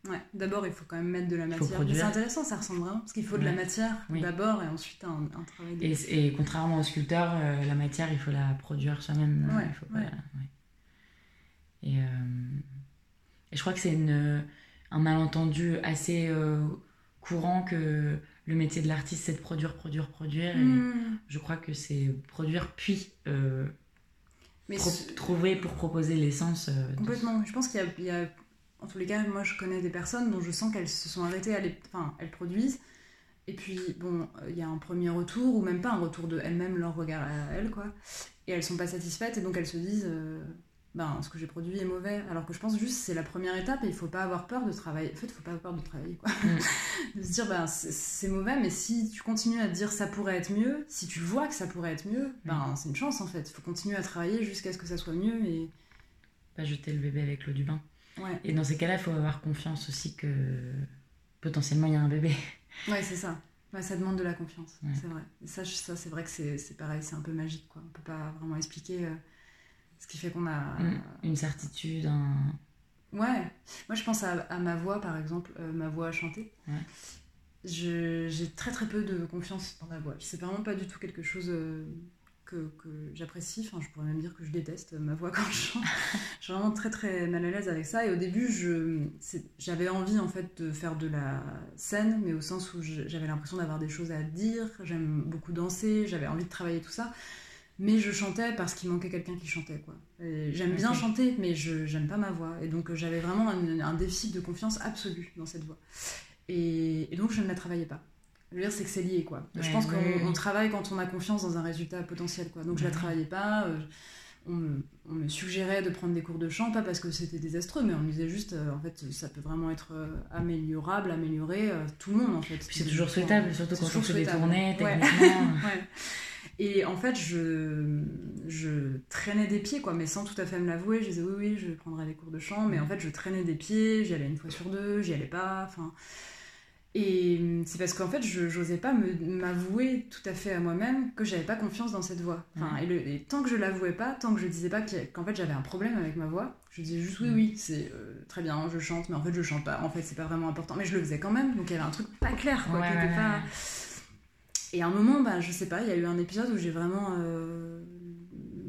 Ouais, d'abord il faut quand même mettre de la matière. C'est intéressant, ça ressemble vraiment. Parce qu'il faut de la matière Oui. d'abord et ensuite un, un travail de. Et, et contrairement au sculpteur, euh, la matière, il faut la produire soi-même. euh, Ouais, il faut pas. Et, et je crois que c'est une- un malentendu assez euh, courant que le métier de l'artiste, c'est de produire, produire, produire. Et Mm. je crois que c'est produire puis euh, Mais pro- ce- trouver pour proposer l'essence. euh, de- Complètement. Je pense qu'il y y a- En tous les cas, moi je connais des personnes dont je sens qu'elles se sont arrêtées à les. Enfin, elles produisent. Et puis, bon, euh, il y a un premier retour, ou même pas un retour de elles-mêmes, leur regard à elles, quoi. Et elles sont pas satisfaites, et donc elles se disent. Ben, ce que j'ai produit est mauvais. Alors que je pense juste c'est la première étape et il faut pas avoir peur de travailler. En fait, il faut pas avoir peur de travailler. Quoi. Mm. <laughs> de se dire, ben, c'est- mauvais, mais si tu continues à te dire ça pourrait être mieux, si tu vois que ça pourrait être mieux, ben, c'est une chance en fait. Il faut continuer à travailler jusqu'à ce que ça soit mieux. Et... Pas jeter le bébé avec l'eau du bain. Ouais, Et dans ces cas-là, il faut avoir confiance aussi que potentiellement il y a un bébé. ouais c'est ça. Ouais, ça demande de la confiance, Ouais. c'est vrai. Et ça, ça c'est vrai que c'est c'est pareil, c'est un peu magique. Quoi. On peut pas vraiment expliquer euh, ce qui fait qu'on a. Une certitude, un... Ouais, moi je pense à, à ma voix par exemple, euh, ma voix à chanter. Ouais. J'ai très très peu de confiance dans ma voix. C'est vraiment pas du tout quelque chose euh, que, que j'apprécie. Enfin, je pourrais même dire que je déteste ma voix quand je chante. <laughs> je suis vraiment très très mal à l'aise avec ça. Et au début, j'avais envie en fait de faire de la scène, mais au sens où j'avais l'impression d'avoir des choses à dire. J'aime beaucoup danser, j'avais envie de travailler tout ça. Mais je chantais parce qu'il manquait quelqu'un qui chantait, quoi. J'aime bien chanter, mais je j'aime pas ma voix. Et donc euh, j'avais vraiment un, un déficit de confiance absolu dans cette voix. Et, et donc je ne la travaillais pas. Je veux dire, c'est que c'est lié, quoi. je pense qu'on travaille quand on a confiance dans un résultat potentiel, quoi. Donc je la travaillais pas. euh, on, me, on me suggérait de prendre des cours de chant, pas parce que c'était désastreux, mais on me disait juste, euh, en fait, ça peut vraiment être euh, améliorable, amélioré, euh, tout le monde, en fait. Puis c'est toujours souhaitable, surtout quand on fait des tournées, techniquement. <laughs> Ouais. Et en fait, je, je traînais des pieds, quoi, mais sans tout à fait me l'avouer. Je disais oui, oui, je prendrai des cours de chant, mais en fait, je traînais des pieds, j'y allais une fois sur deux, j'y allais pas, enfin. Et c'est parce qu'en fait, je n'osais pas m'avouer tout à fait à moi-même que j'avais pas confiance dans cette voix. Enfin, et, le- et tant que je l'avouais pas, tant que je disais pas qu'en fait j'avais un problème avec ma voix, je disais juste oui, oui, c'est euh, très bien, je chante, mais en fait je chante pas. En fait, c'est pas vraiment important, mais je le faisais quand même. Donc il y avait un truc pas clair, quoi, Ouais, qui ouais, était pas. Et à un moment, bah, je sais pas, il y a eu un épisode où j'ai vraiment euh,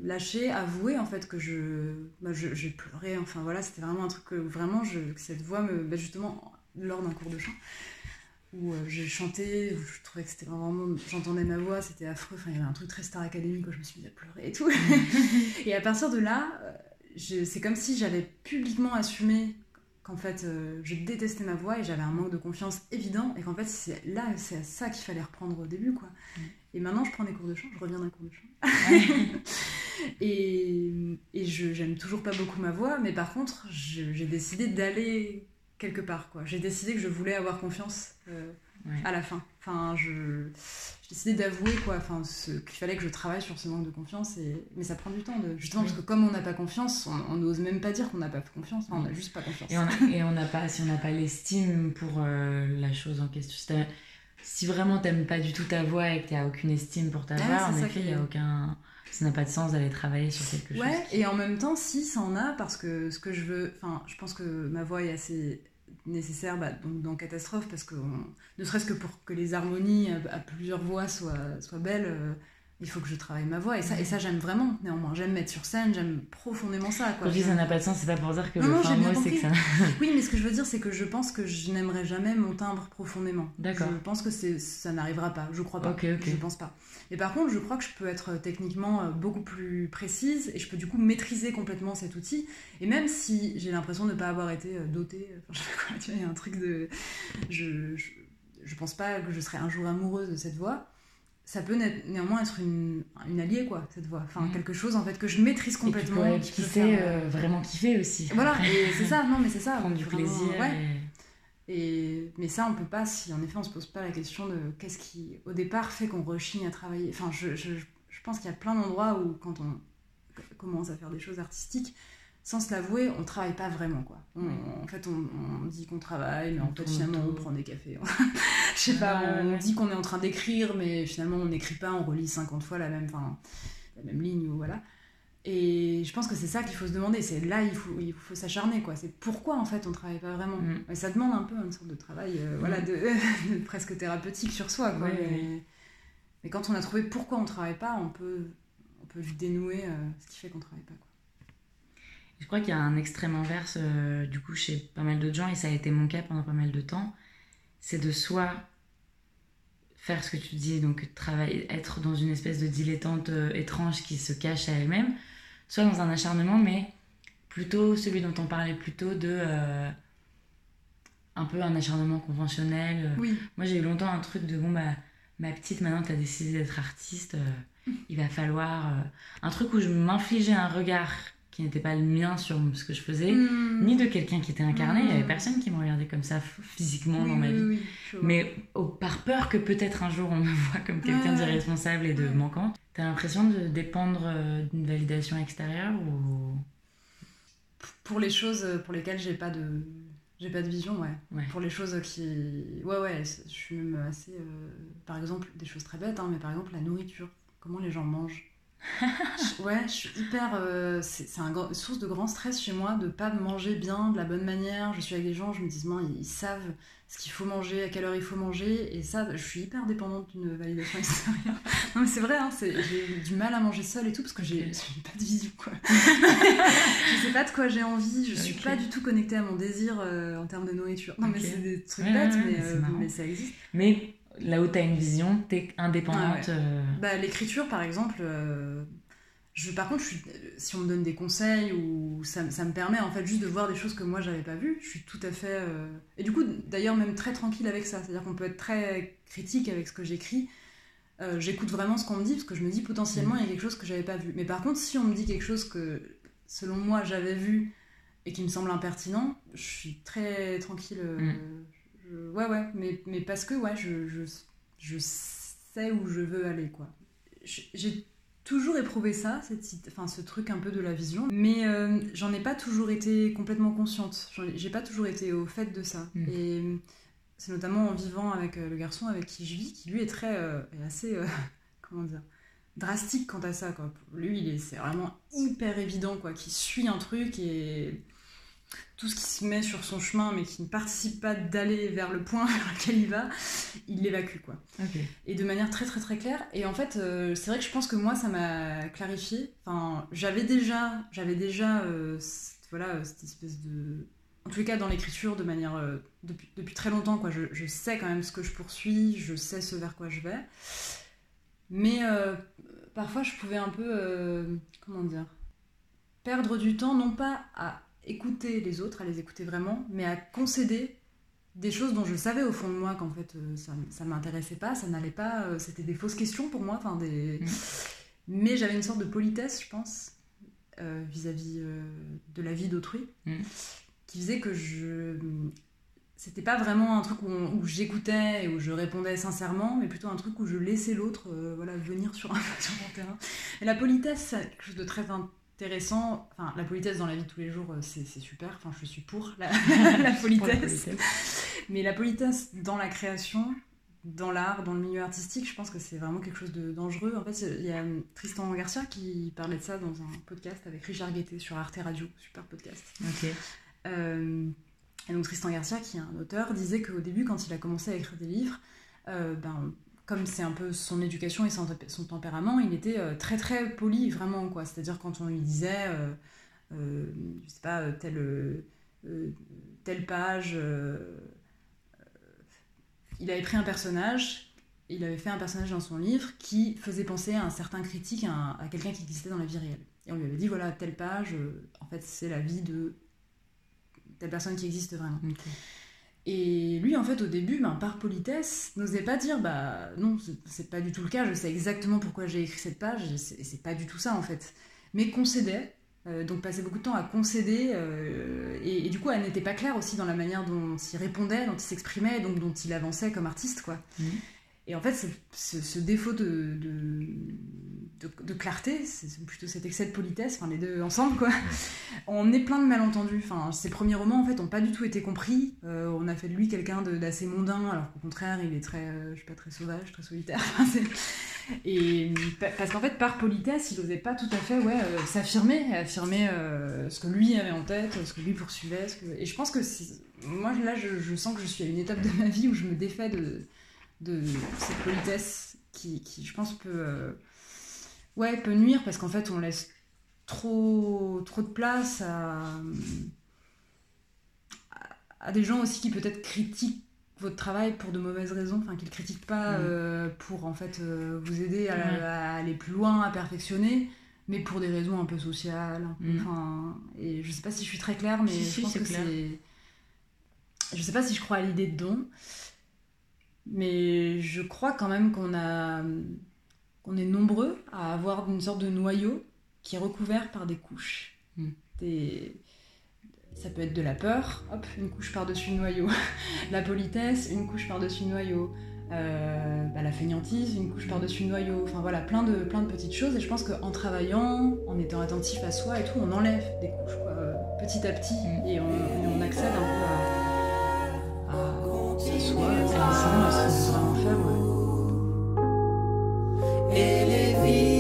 lâché, avoué en fait que je, bah, j'ai pleuré. Enfin voilà, c'était vraiment un truc que vraiment, je, que cette voix me, bah, justement, lors d'un cours de chant, où euh, j'ai chanté, où je trouvais que c'était vraiment, j'entendais ma voix, c'était affreux. Enfin, il y avait un truc très Star Academy, quoi. Je me suis mise à pleurer et tout. <laughs> et à partir de là, euh, je- c'est comme si j'avais publiquement assumé qu'en fait euh, je détestais ma voix et j'avais un manque de confiance évident et qu'en fait c'est là c'est à ça qu'il fallait reprendre au début quoi. Mm. Et maintenant je prends des cours de chant, je reviens d'un cours de chant. <laughs> et et je j'aime toujours pas beaucoup ma voix mais par contre j'ai décidé d'aller quelque part quoi. J'ai décidé que je voulais avoir confiance euh, Ouais. à la fin. Enfin je j'ai décidé d'avouer quoi enfin ce- qu'il fallait que je travaille sur ce manque de confiance et mais ça prend du temps de justement Oui. parce que comme on n'a pas confiance, on n'ose même pas dire qu'on n'a pas confiance, enfin, on n'a juste pas confiance. Et on a- et on n'a pas, si on n'a pas l'estime pour euh, la chose en question. Si, vraiment t'aimes pas du tout ta voix et que t'as aucune estime pour ta Ouais, voix, en effet, il y a aucun. Ça n'a pas de sens d'aller travailler sur quelque Ouais, chose. et en même temps, si, ça en a, parce que ce que je veux, enfin, je pense que ma voix est assez nécessaire bah, dans Catastrophe, parce que ne serait-ce que pour que les harmonies à, plusieurs voix soient, soient belles, euh, il faut que je travaille ma voix, et ça, et ça j'aime vraiment, néanmoins. J'aime mettre sur scène, j'aime profondément ça. Quoi. Je dis ça n'a pas de sens, c'est pas pour dire que Non, le non, fin mot, c'est que ça. Oui, mais ce que je veux dire, c'est que je pense que je n'aimerais jamais mon timbre profondément. D'accord. Je pense que ça n'arrivera pas, je crois pas. Ok, ok. Je pense pas. Et par contre, je crois que je peux être techniquement euh, beaucoup plus précise et je peux du coup maîtriser complètement cet outil. Et même si j'ai l'impression de ne pas avoir été euh, dotée, euh, enfin, je sais pas quoi, tu vois, il y a un truc de. Je, je, je pense pas que je serai un jour amoureuse de cette voix. Ça peut né- néanmoins être une, une alliée, quoi, cette voix. Enfin, Mhm. quelque chose en fait que je maîtrise Et complètement. pourrais, qui sait, euh, vraiment kiffer aussi. Voilà, et <laughs> c'est ça, non mais c'est ça. Prendre du vraiment, plaisir. ouais. et- Et, mais ça, on peut pas si en effet on se pose pas la question de qu'est-ce qui, au départ, fait qu'on rechigne à travailler. Enfin, je, je, je pense qu'il y a plein d'endroits où, quand on commence à faire des choses artistiques, sans se l'avouer, on travaille pas vraiment, quoi. On- Ouais. En fait, on, on dit qu'on travaille, mais en fait, finalement, on prend des cafés. <laughs> sais pas, Ouais, on dit qu'on est en train d'écrire, mais finalement, on n'écrit pas, on relit 50 fois la même, enfin, la même ligne, ou voilà. Et je pense que c'est ça qu'il faut se demander. C'est là il faut il faut s'acharner quoi. C'est pourquoi en fait on travaille pas vraiment. Mm. Et ça demande un peu une sorte de travail euh, voilà de, <laughs> de presque thérapeutique sur soi quoi. Ouais, mais, ouais. mais quand on a trouvé pourquoi on travaille pas, on peut on peut dénouer euh, ce qui fait qu'on travaille pas quoi. Je crois qu'il y a un extrême inverse, euh, du coup, chez pas mal d'autres gens, et ça a été mon cas pendant pas mal de temps. C'est de soit faire ce que tu dis, donc travailler, être dans une espèce de dilettante euh, étrange qui se cache à elle-même, soit dans un acharnement, mais plutôt celui dont on parlait plus tôt, de euh, un peu un acharnement conventionnel. Oui. moi, j'ai eu longtemps un truc de bon, bah, ma petite, maintenant, t'as décidé d'être artiste, euh, il va falloir. euh, un truc où je m'infligeais un regard qui n'était pas le mien sur ce que je faisais, Mm. ni de quelqu'un qui était incarné. Il y avait Mm. personne qui me regardait comme ça physiquement Oui, dans ma vie. oui. Mais par peur que peut-être un jour on me <laughs> voit comme quelqu'un d'irresponsable et de Ouais. manquante, t'as l'impression de dépendre euh, d'une validation extérieure ou? Pour les choses pour lesquelles j'ai pas de j'ai pas de vision, ouais. Ouais. Pour les choses qui ouais ouais, je suis même assez euh, par exemple des choses très bêtes hein, mais par exemple la nourriture, comment les gens mangent. Je- ouais, je suis hyper euh, c'est c'est un grand- source de grand stress chez moi de pas manger bien de la bonne manière. Je suis avec des gens, je me dis ils, ils savent ce qu'il faut manger, à quelle heure il faut manger et ça je suis hyper dépendante d'une validation extérieure. non mais c'est vrai hein, j'ai du mal à manger seule et tout parce que j'ai pas de vision <laughs> quoi. je sais pas de quoi j'ai envie, je suis pas du tout connectée à mon désir euh, en termes de nourriture. Non, mais c'est des trucs Ouais, bêtes, ouais, mais, euh, mais ça existe. Mais là où t'as une vision, t'es indépendante. Ah ouais. euh, Bah, L'écriture, par exemple, euh, je, par contre, je suis, si on me donne des conseils, ou ça, ça me permet en fait juste de voir des choses que moi j'avais pas vues, je suis tout à fait. euh, Et du coup, d'ailleurs, même très tranquille avec ça. C'est-à-dire qu'on peut être très critique avec ce que j'écris. Euh, J'écoute vraiment ce qu'on me dit parce que je me dis potentiellement il y a quelque chose que j'avais pas vu. Mais par contre, si on me dit quelque chose que selon moi j'avais vu et qui me semble impertinent, je suis très tranquille. Mm. Je- ouais, ouais, mais, mais parce que ouais, je, je, je sais où je veux aller, quoi. J'ai toujours éprouvé ça, cette, enfin, ce truc un peu de la vision, mais euh, j'en ai pas toujours été complètement consciente. J'ai pas toujours été au fait de ça. Mm. Et c'est notamment en vivant avec euh, le garçon avec qui je vis, qui lui est très, euh, est assez, <laughs> comment dire, drastique quant à ça, quoi. Lui, il est, c'est vraiment hyper évident, quoi, qui suit un truc et tout ce qui se met sur son chemin, mais qui ne participe pas d'aller vers le point <laughs> vers lequel il va, il l'évacue, quoi et de manière très très très claire. Et en fait, euh, c'est vrai que je pense que moi, ça m'a clarifié. Enfin, j'avais déjà, j'avais déjà, euh, cette- voilà, cette espèce de, en tous les cas dans l'écriture, de manière euh, depuis, depuis très longtemps, quoi. Je, je sais quand même ce que je poursuis, je sais ce vers quoi je vais. Mais parfois, je pouvais un peu, comment dire, perdre du temps, non pas à écouter les autres, à les écouter vraiment, mais à concéder des choses dont je savais au fond de moi qu'en fait euh, ça, ça m'intéressait pas, ça n'allait pas, euh, c'était des fausses questions pour moi, enfin des... Mhm. mais j'avais une sorte de politesse, je pense, euh, vis-à-vis euh, de la vie d'autrui, Mhm. qui faisait que je c'était pas vraiment un truc où, j'écoutais et où je répondais sincèrement, mais plutôt un truc où je laissais l'autre euh, voilà, venir sur, un, <laughs> sur mon terrain. Et la politesse, c'est quelque chose de très intéressant. Enfin, la politesse dans la vie de tous les jours, euh, c'est super. Enfin, je suis pour la, <laughs> <laughs> la Pour la politesse. Mais la politesse dans la création, dans l'art, dans le milieu artistique, je pense que c'est vraiment quelque chose de dangereux. En fait, il y a euh, Tristan Garcia qui parlait de ça dans un podcast avec Richard Guettet sur Arte Radio, super podcast. Ok. Euh, et donc Tristan Garcia, qui est un auteur, disait qu'au début, quand il a commencé à écrire des livres, euh, ben, comme c'est un peu son éducation et son, tempérament, il était euh, très très poli, vraiment quoi. C'est-à-dire quand on lui disait, euh, euh, sais pas, euh, telle, page, il avait pris un personnage, il avait fait un personnage dans son livre qui faisait penser à un certain critique, à, un- à quelqu'un qui existait dans la vie réelle. Et on lui avait dit, voilà, telle page, en fait, c'est la vie de telle personne qui existe vraiment. Et lui, en fait, au début, ben, par politesse, n'osait pas dire bah non, c'est- pas du tout le cas, je sais exactement pourquoi j'ai écrit cette page, et c'est pas du tout ça en fait. Mais concédait, euh, donc passait beaucoup de temps à concéder, euh, et, et du coup, elle n'était pas claire aussi dans la manière dont il répondait, dont il s'exprimait, donc dont il avançait comme artiste, quoi. Mhm. Et en fait, ce, ce- ce défaut de, de, de- de clarté, c'est plutôt cet excès de politesse, enfin les deux ensemble, quoi, on est plein de malentendus. Enfin, ses premiers romans, en fait, n'ont pas du tout été compris. Euh, on a fait de lui quelqu'un d'assez mondain, alors qu'au contraire, il est très, euh, je sais pas, très sauvage, très solitaire. Enfin, <laughs> et pa- parce qu'en fait, par politesse, il osait pas tout à fait, ouais, euh, s'affirmer, affirmer ce que lui avait en tête, ce que lui poursuivait. ce que- Et je pense que moi, là, je, je sens que je suis à une étape de ma vie où je me défais de, de cette politesse qui, qui, je pense, peut, ouais, peut nuire parce qu'en fait, on laisse trop, trop de place à, à- des gens aussi qui peut-être critiquent votre travail pour de mauvaises raisons, enfin qui le critiquent pas Mm. euh, pour en fait euh, vous aider à, aller plus loin, à perfectionner, mais pour des raisons un peu sociales. Mm. Enfin, et je sais pas si je suis très claire, mais Si, je si, pense que c'est. Je sais pas si je crois à l'idée de don, mais je crois quand même qu'on a qu'on est nombreux à avoir une sorte de noyau qui est recouvert par des couches. Mm. Des- Ça peut être de la peur, hop, une couche par-dessus le noyau. <laughs> la politesse, une couche par-dessus le noyau. Euh, bah, la fainéantise, une couche par-dessus le noyau. Enfin voilà, plein de, plein de petites choses. Et je pense qu'en travaillant, en étant attentif à soi et tout, on enlève des couches quoi, euh, petit à petit. Mm. Et, on, et on accède un peu à, à, à soi, à ce qu'on et les villes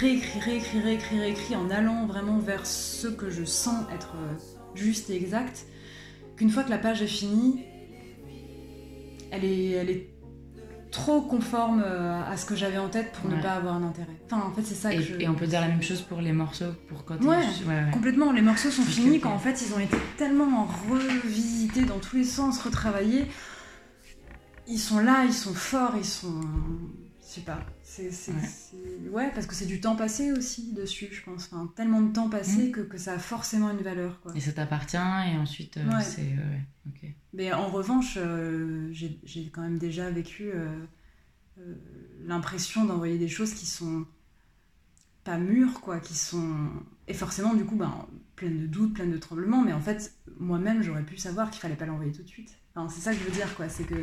réécrit, réécrit, réécrit, réécrit en allant vraiment vers ce que je sens être euh, juste et exact, qu'une fois que la page est finie, elle est, elle est trop conforme euh, à ce que j'avais en tête pour ne pas avoir d'intérêt. Enfin, en fait, c'est ça que Et, je... et on peut dire la même chose pour les morceaux, pour quand Ouais. ouais, ouais. Complètement, les morceaux sont finis quand en fait ils ont été tellement revisités dans tous les sens, retravaillés. Ils sont là, ils sont forts, ils sont. Je sais pas. C'est, c'est- Ouais. c'est- ouais, parce que c'est du temps passé aussi dessus, je pense. Enfin, tellement de temps passé que, que ça a forcément une valeur. Quoi. Et ça t'appartient, et ensuite, euh, Ouais. c'est. ouais, ok. Mais en revanche, euh, j'ai, j'ai quand même déjà vécu euh, euh, l'impression d'envoyer des choses qui sont pas mûres, quoi, qui sont. Et forcément, du coup, ben, pleines de doutes, pleines de tremblements, mais en fait, moi-même, j'aurais pu savoir qu'il fallait pas l'envoyer tout de suite. Enfin, c'est ça que je veux dire, quoi. C'est que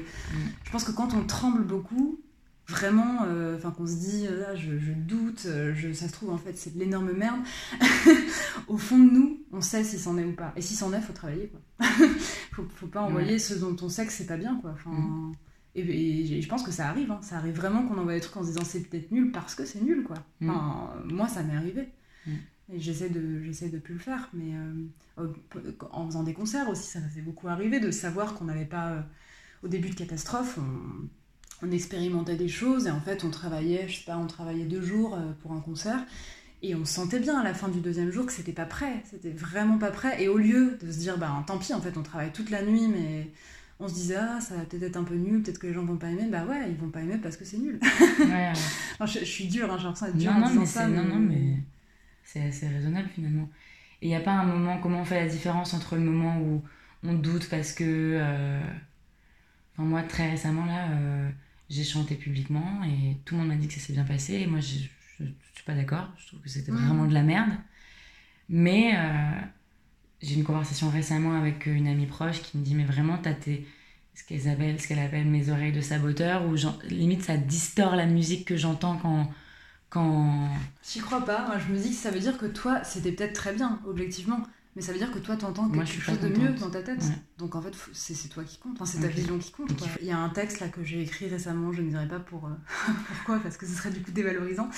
je pense que quand on tremble beaucoup, vraiment, euh, enfin, qu'on se dit, euh, ah, je, je doute, euh, je, ça se trouve, en fait, c'est de l'énorme merde. <laughs> Au fond de nous, on sait si c'en est ou pas. Et si c'en est, faut travailler, quoi. <laughs> faut, faut pas envoyer ce dont on sait que c'est pas bien, quoi. Enfin, Mm. et, et je pense que ça arrive, hein. ça arrive vraiment qu'on envoie des trucs en se disant c'est peut-être nul parce que c'est nul, quoi. Mm. Enfin, moi, ça m'est arrivé. Mm. Et j'essaie de, j'essaie de plus le faire, mais euh, en faisant des concerts aussi, ça m'est beaucoup arrivé de savoir qu'on n'avait pas. euh, au début de Catastrophe, on, on expérimentait des choses et en fait, on travaillait, je sais pas, on travaillait deux jours euh, pour un concert. Et on sentait bien à la fin du deuxième jour que c'était pas prêt, c'était vraiment pas prêt. Et au lieu de se dire, bah tant pis, en fait, on travaille toute la nuit, mais on se disait, ah, ça va peut-être être un peu nul, peut-être que les gens vont pas aimer. Bah ouais, ils vont pas aimer parce que c'est nul. Ouais, ouais. <laughs> Non, je, je suis dure, hein, j'ai l'impression d'être dure Non, en non, disant mais ça. c'est non, non, mais c'est assez raisonnable finalement. Et il n'y a pas un moment, comment on fait la différence entre le moment où on doute parce que. euh, Enfin, moi, très récemment, là, euh, j'ai chanté publiquement et tout le monde m'a dit que ça s'est bien passé. Et moi, je ne suis pas d'accord. Je trouve que c'était vraiment de la merde. Mais euh, j'ai une conversation récemment avec une amie proche qui me dit Mais vraiment, t'as tes. Ce qu'elle appelle, qu'elle appelle mes oreilles de saboteur, où j'en- limite ça distord la musique que j'entends quand, quand, J'y crois pas. Moi, je me dis que ça veut dire que toi, c'était peut-être très bien, objectivement. Mais ça veut dire que toi, t'entends Moi, quelque je suis chose de mieux dans ta tête. Ouais. Donc en fait, c'est toi qui compte. Enfin, c'est ta vision qui compte. Quoi. Il y a un texte là que j'ai écrit récemment. Je ne dirais pas pour euh, <laughs> pourquoi, parce que ce serait du coup dévalorisant.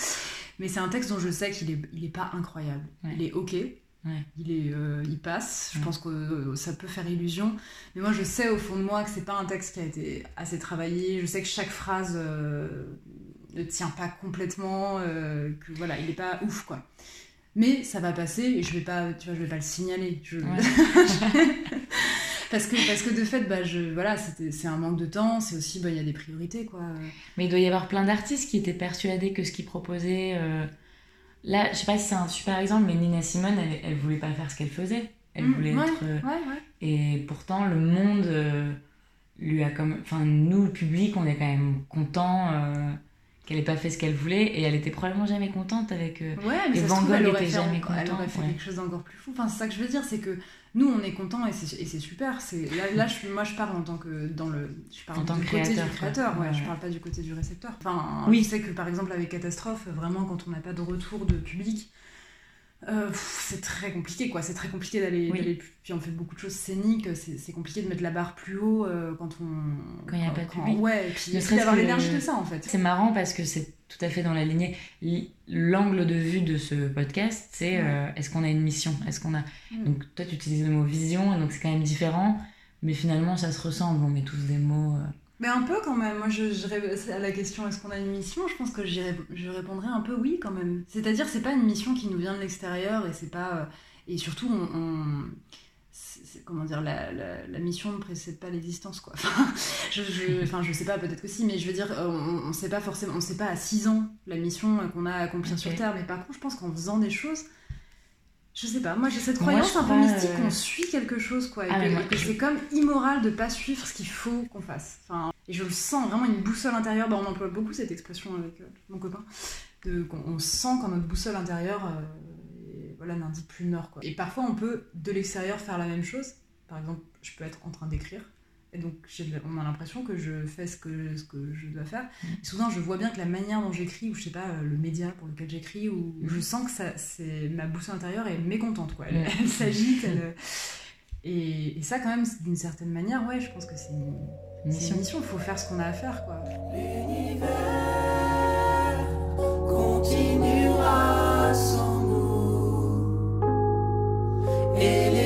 Mais c'est un texte dont je sais qu'il est, il est pas incroyable. Ouais. Il est ok. Ouais. Il, est, euh, il passe. Je pense que euh, ça peut faire illusion. Mais moi, je sais au fond de moi que c'est pas un texte qui a été assez travaillé. Je sais que chaque phrase ne tient pas complètement. que voilà, il est pas ouf quoi. Mais ça va passer et je vais pas, tu vois, je vais pas le signaler. Je- Ouais. <laughs> parce que parce que de fait, bah je voilà, c'est un manque de temps. C'est aussi bah il y a des priorités quoi. Mais il doit y avoir plein d'artistes qui étaient persuadés que ce qu'ils proposaient. euh, Là, je sais pas si c'est un super exemple, mais Nina Simone, elle, elle voulait pas faire ce qu'elle faisait. Elle Mm, voulait ouais, être. euh, Ouais ouais. Et pourtant, le monde euh, lui a comme. Enfin, nous, le public, on est quand même content euh, qu'elle ait pas fait ce qu'elle voulait. Et elle était probablement jamais contente avec. euh, Ouais, mais Et Van Gogh elle aurait était fait, jamais encore- elle content, aurait fait ouais. quelque chose d'encore plus fou. Enfin, c'est ça que je veux dire, c'est que nous, on est contents et c'est c'est super. C'est là, là je, moi, je parle en tant que dans le, je parle En tant du que côté du créateur. Ouais, Ouais, je parle pas du côté du récepteur. Enfin, Oui. je sais que par exemple avec Catastrophe, vraiment, quand on n'a pas de retour de public. Euh, c'est très compliqué quoi, c'est très compliqué d'aller. Oui. Puis on fait beaucoup de choses scéniques, c'est c'est compliqué de mettre la barre plus haut euh, quand on. Quand il y a pas de public. Ouais, et puis, d'avoir l'énergie de ça en fait. C'est marrant parce que c'est tout à fait dans la lignée. L'angle de vue de ce podcast, c'est euh, est-ce qu'on a une mission? Est-ce qu'on a Mm. Donc toi, tu utilises le mot vision, et donc c'est quand même différent, mais finalement, ça se ressemble. On met tous des mots. Mais un peu quand même. Moi, je, je à la question est-ce qu'on a une mission? Je pense que je répondrais un peu oui quand même. C'est-à-dire, c'est pas une mission qui nous vient de l'extérieur et c'est pas. euh, et surtout, on. comment dire, la, la, la mission ne précède pas l'existence, quoi. <laughs> Enfin, je, je, enfin, je sais pas, peut-être que si, mais je veux dire, euh, on, on sait pas forcément, on sait pas à 6 ans la mission euh, qu'on a à accomplir sur Terre, mais par contre, je pense qu'en faisant des choses, je sais pas, moi j'ai cette croyance un peu mystique euh, qu'on suit quelque chose, quoi, et Ah, que, je- c'est comme immoral de pas suivre ce qu'il faut qu'on fasse. Enfin, et je le sens vraiment une boussole intérieure, bah, on emploie beaucoup cette expression avec euh, mon copain, de, qu'on on sent quand notre boussole intérieure euh, voilà, n'indique plus le nord. Quoi. Et parfois on peut de l'extérieur faire la même chose. Par exemple, je peux être en train d'écrire. Et donc, on a l'impression que je fais ce que, ce que je dois faire. Et soudain, je vois bien que la manière dont j'écris, ou je sais pas, euh, le média pour lequel j'écris, ou Mhm. je sens que ça, c'est ma boussole intérieure est mécontente, quoi. Elle, elle s'agite, elle- Et, et ça, quand même, d'une certaine manière, ouais, je pense que c'est une, une mission. Il faut faire ce qu'on a à faire, quoi. L'univers continuera sans nous et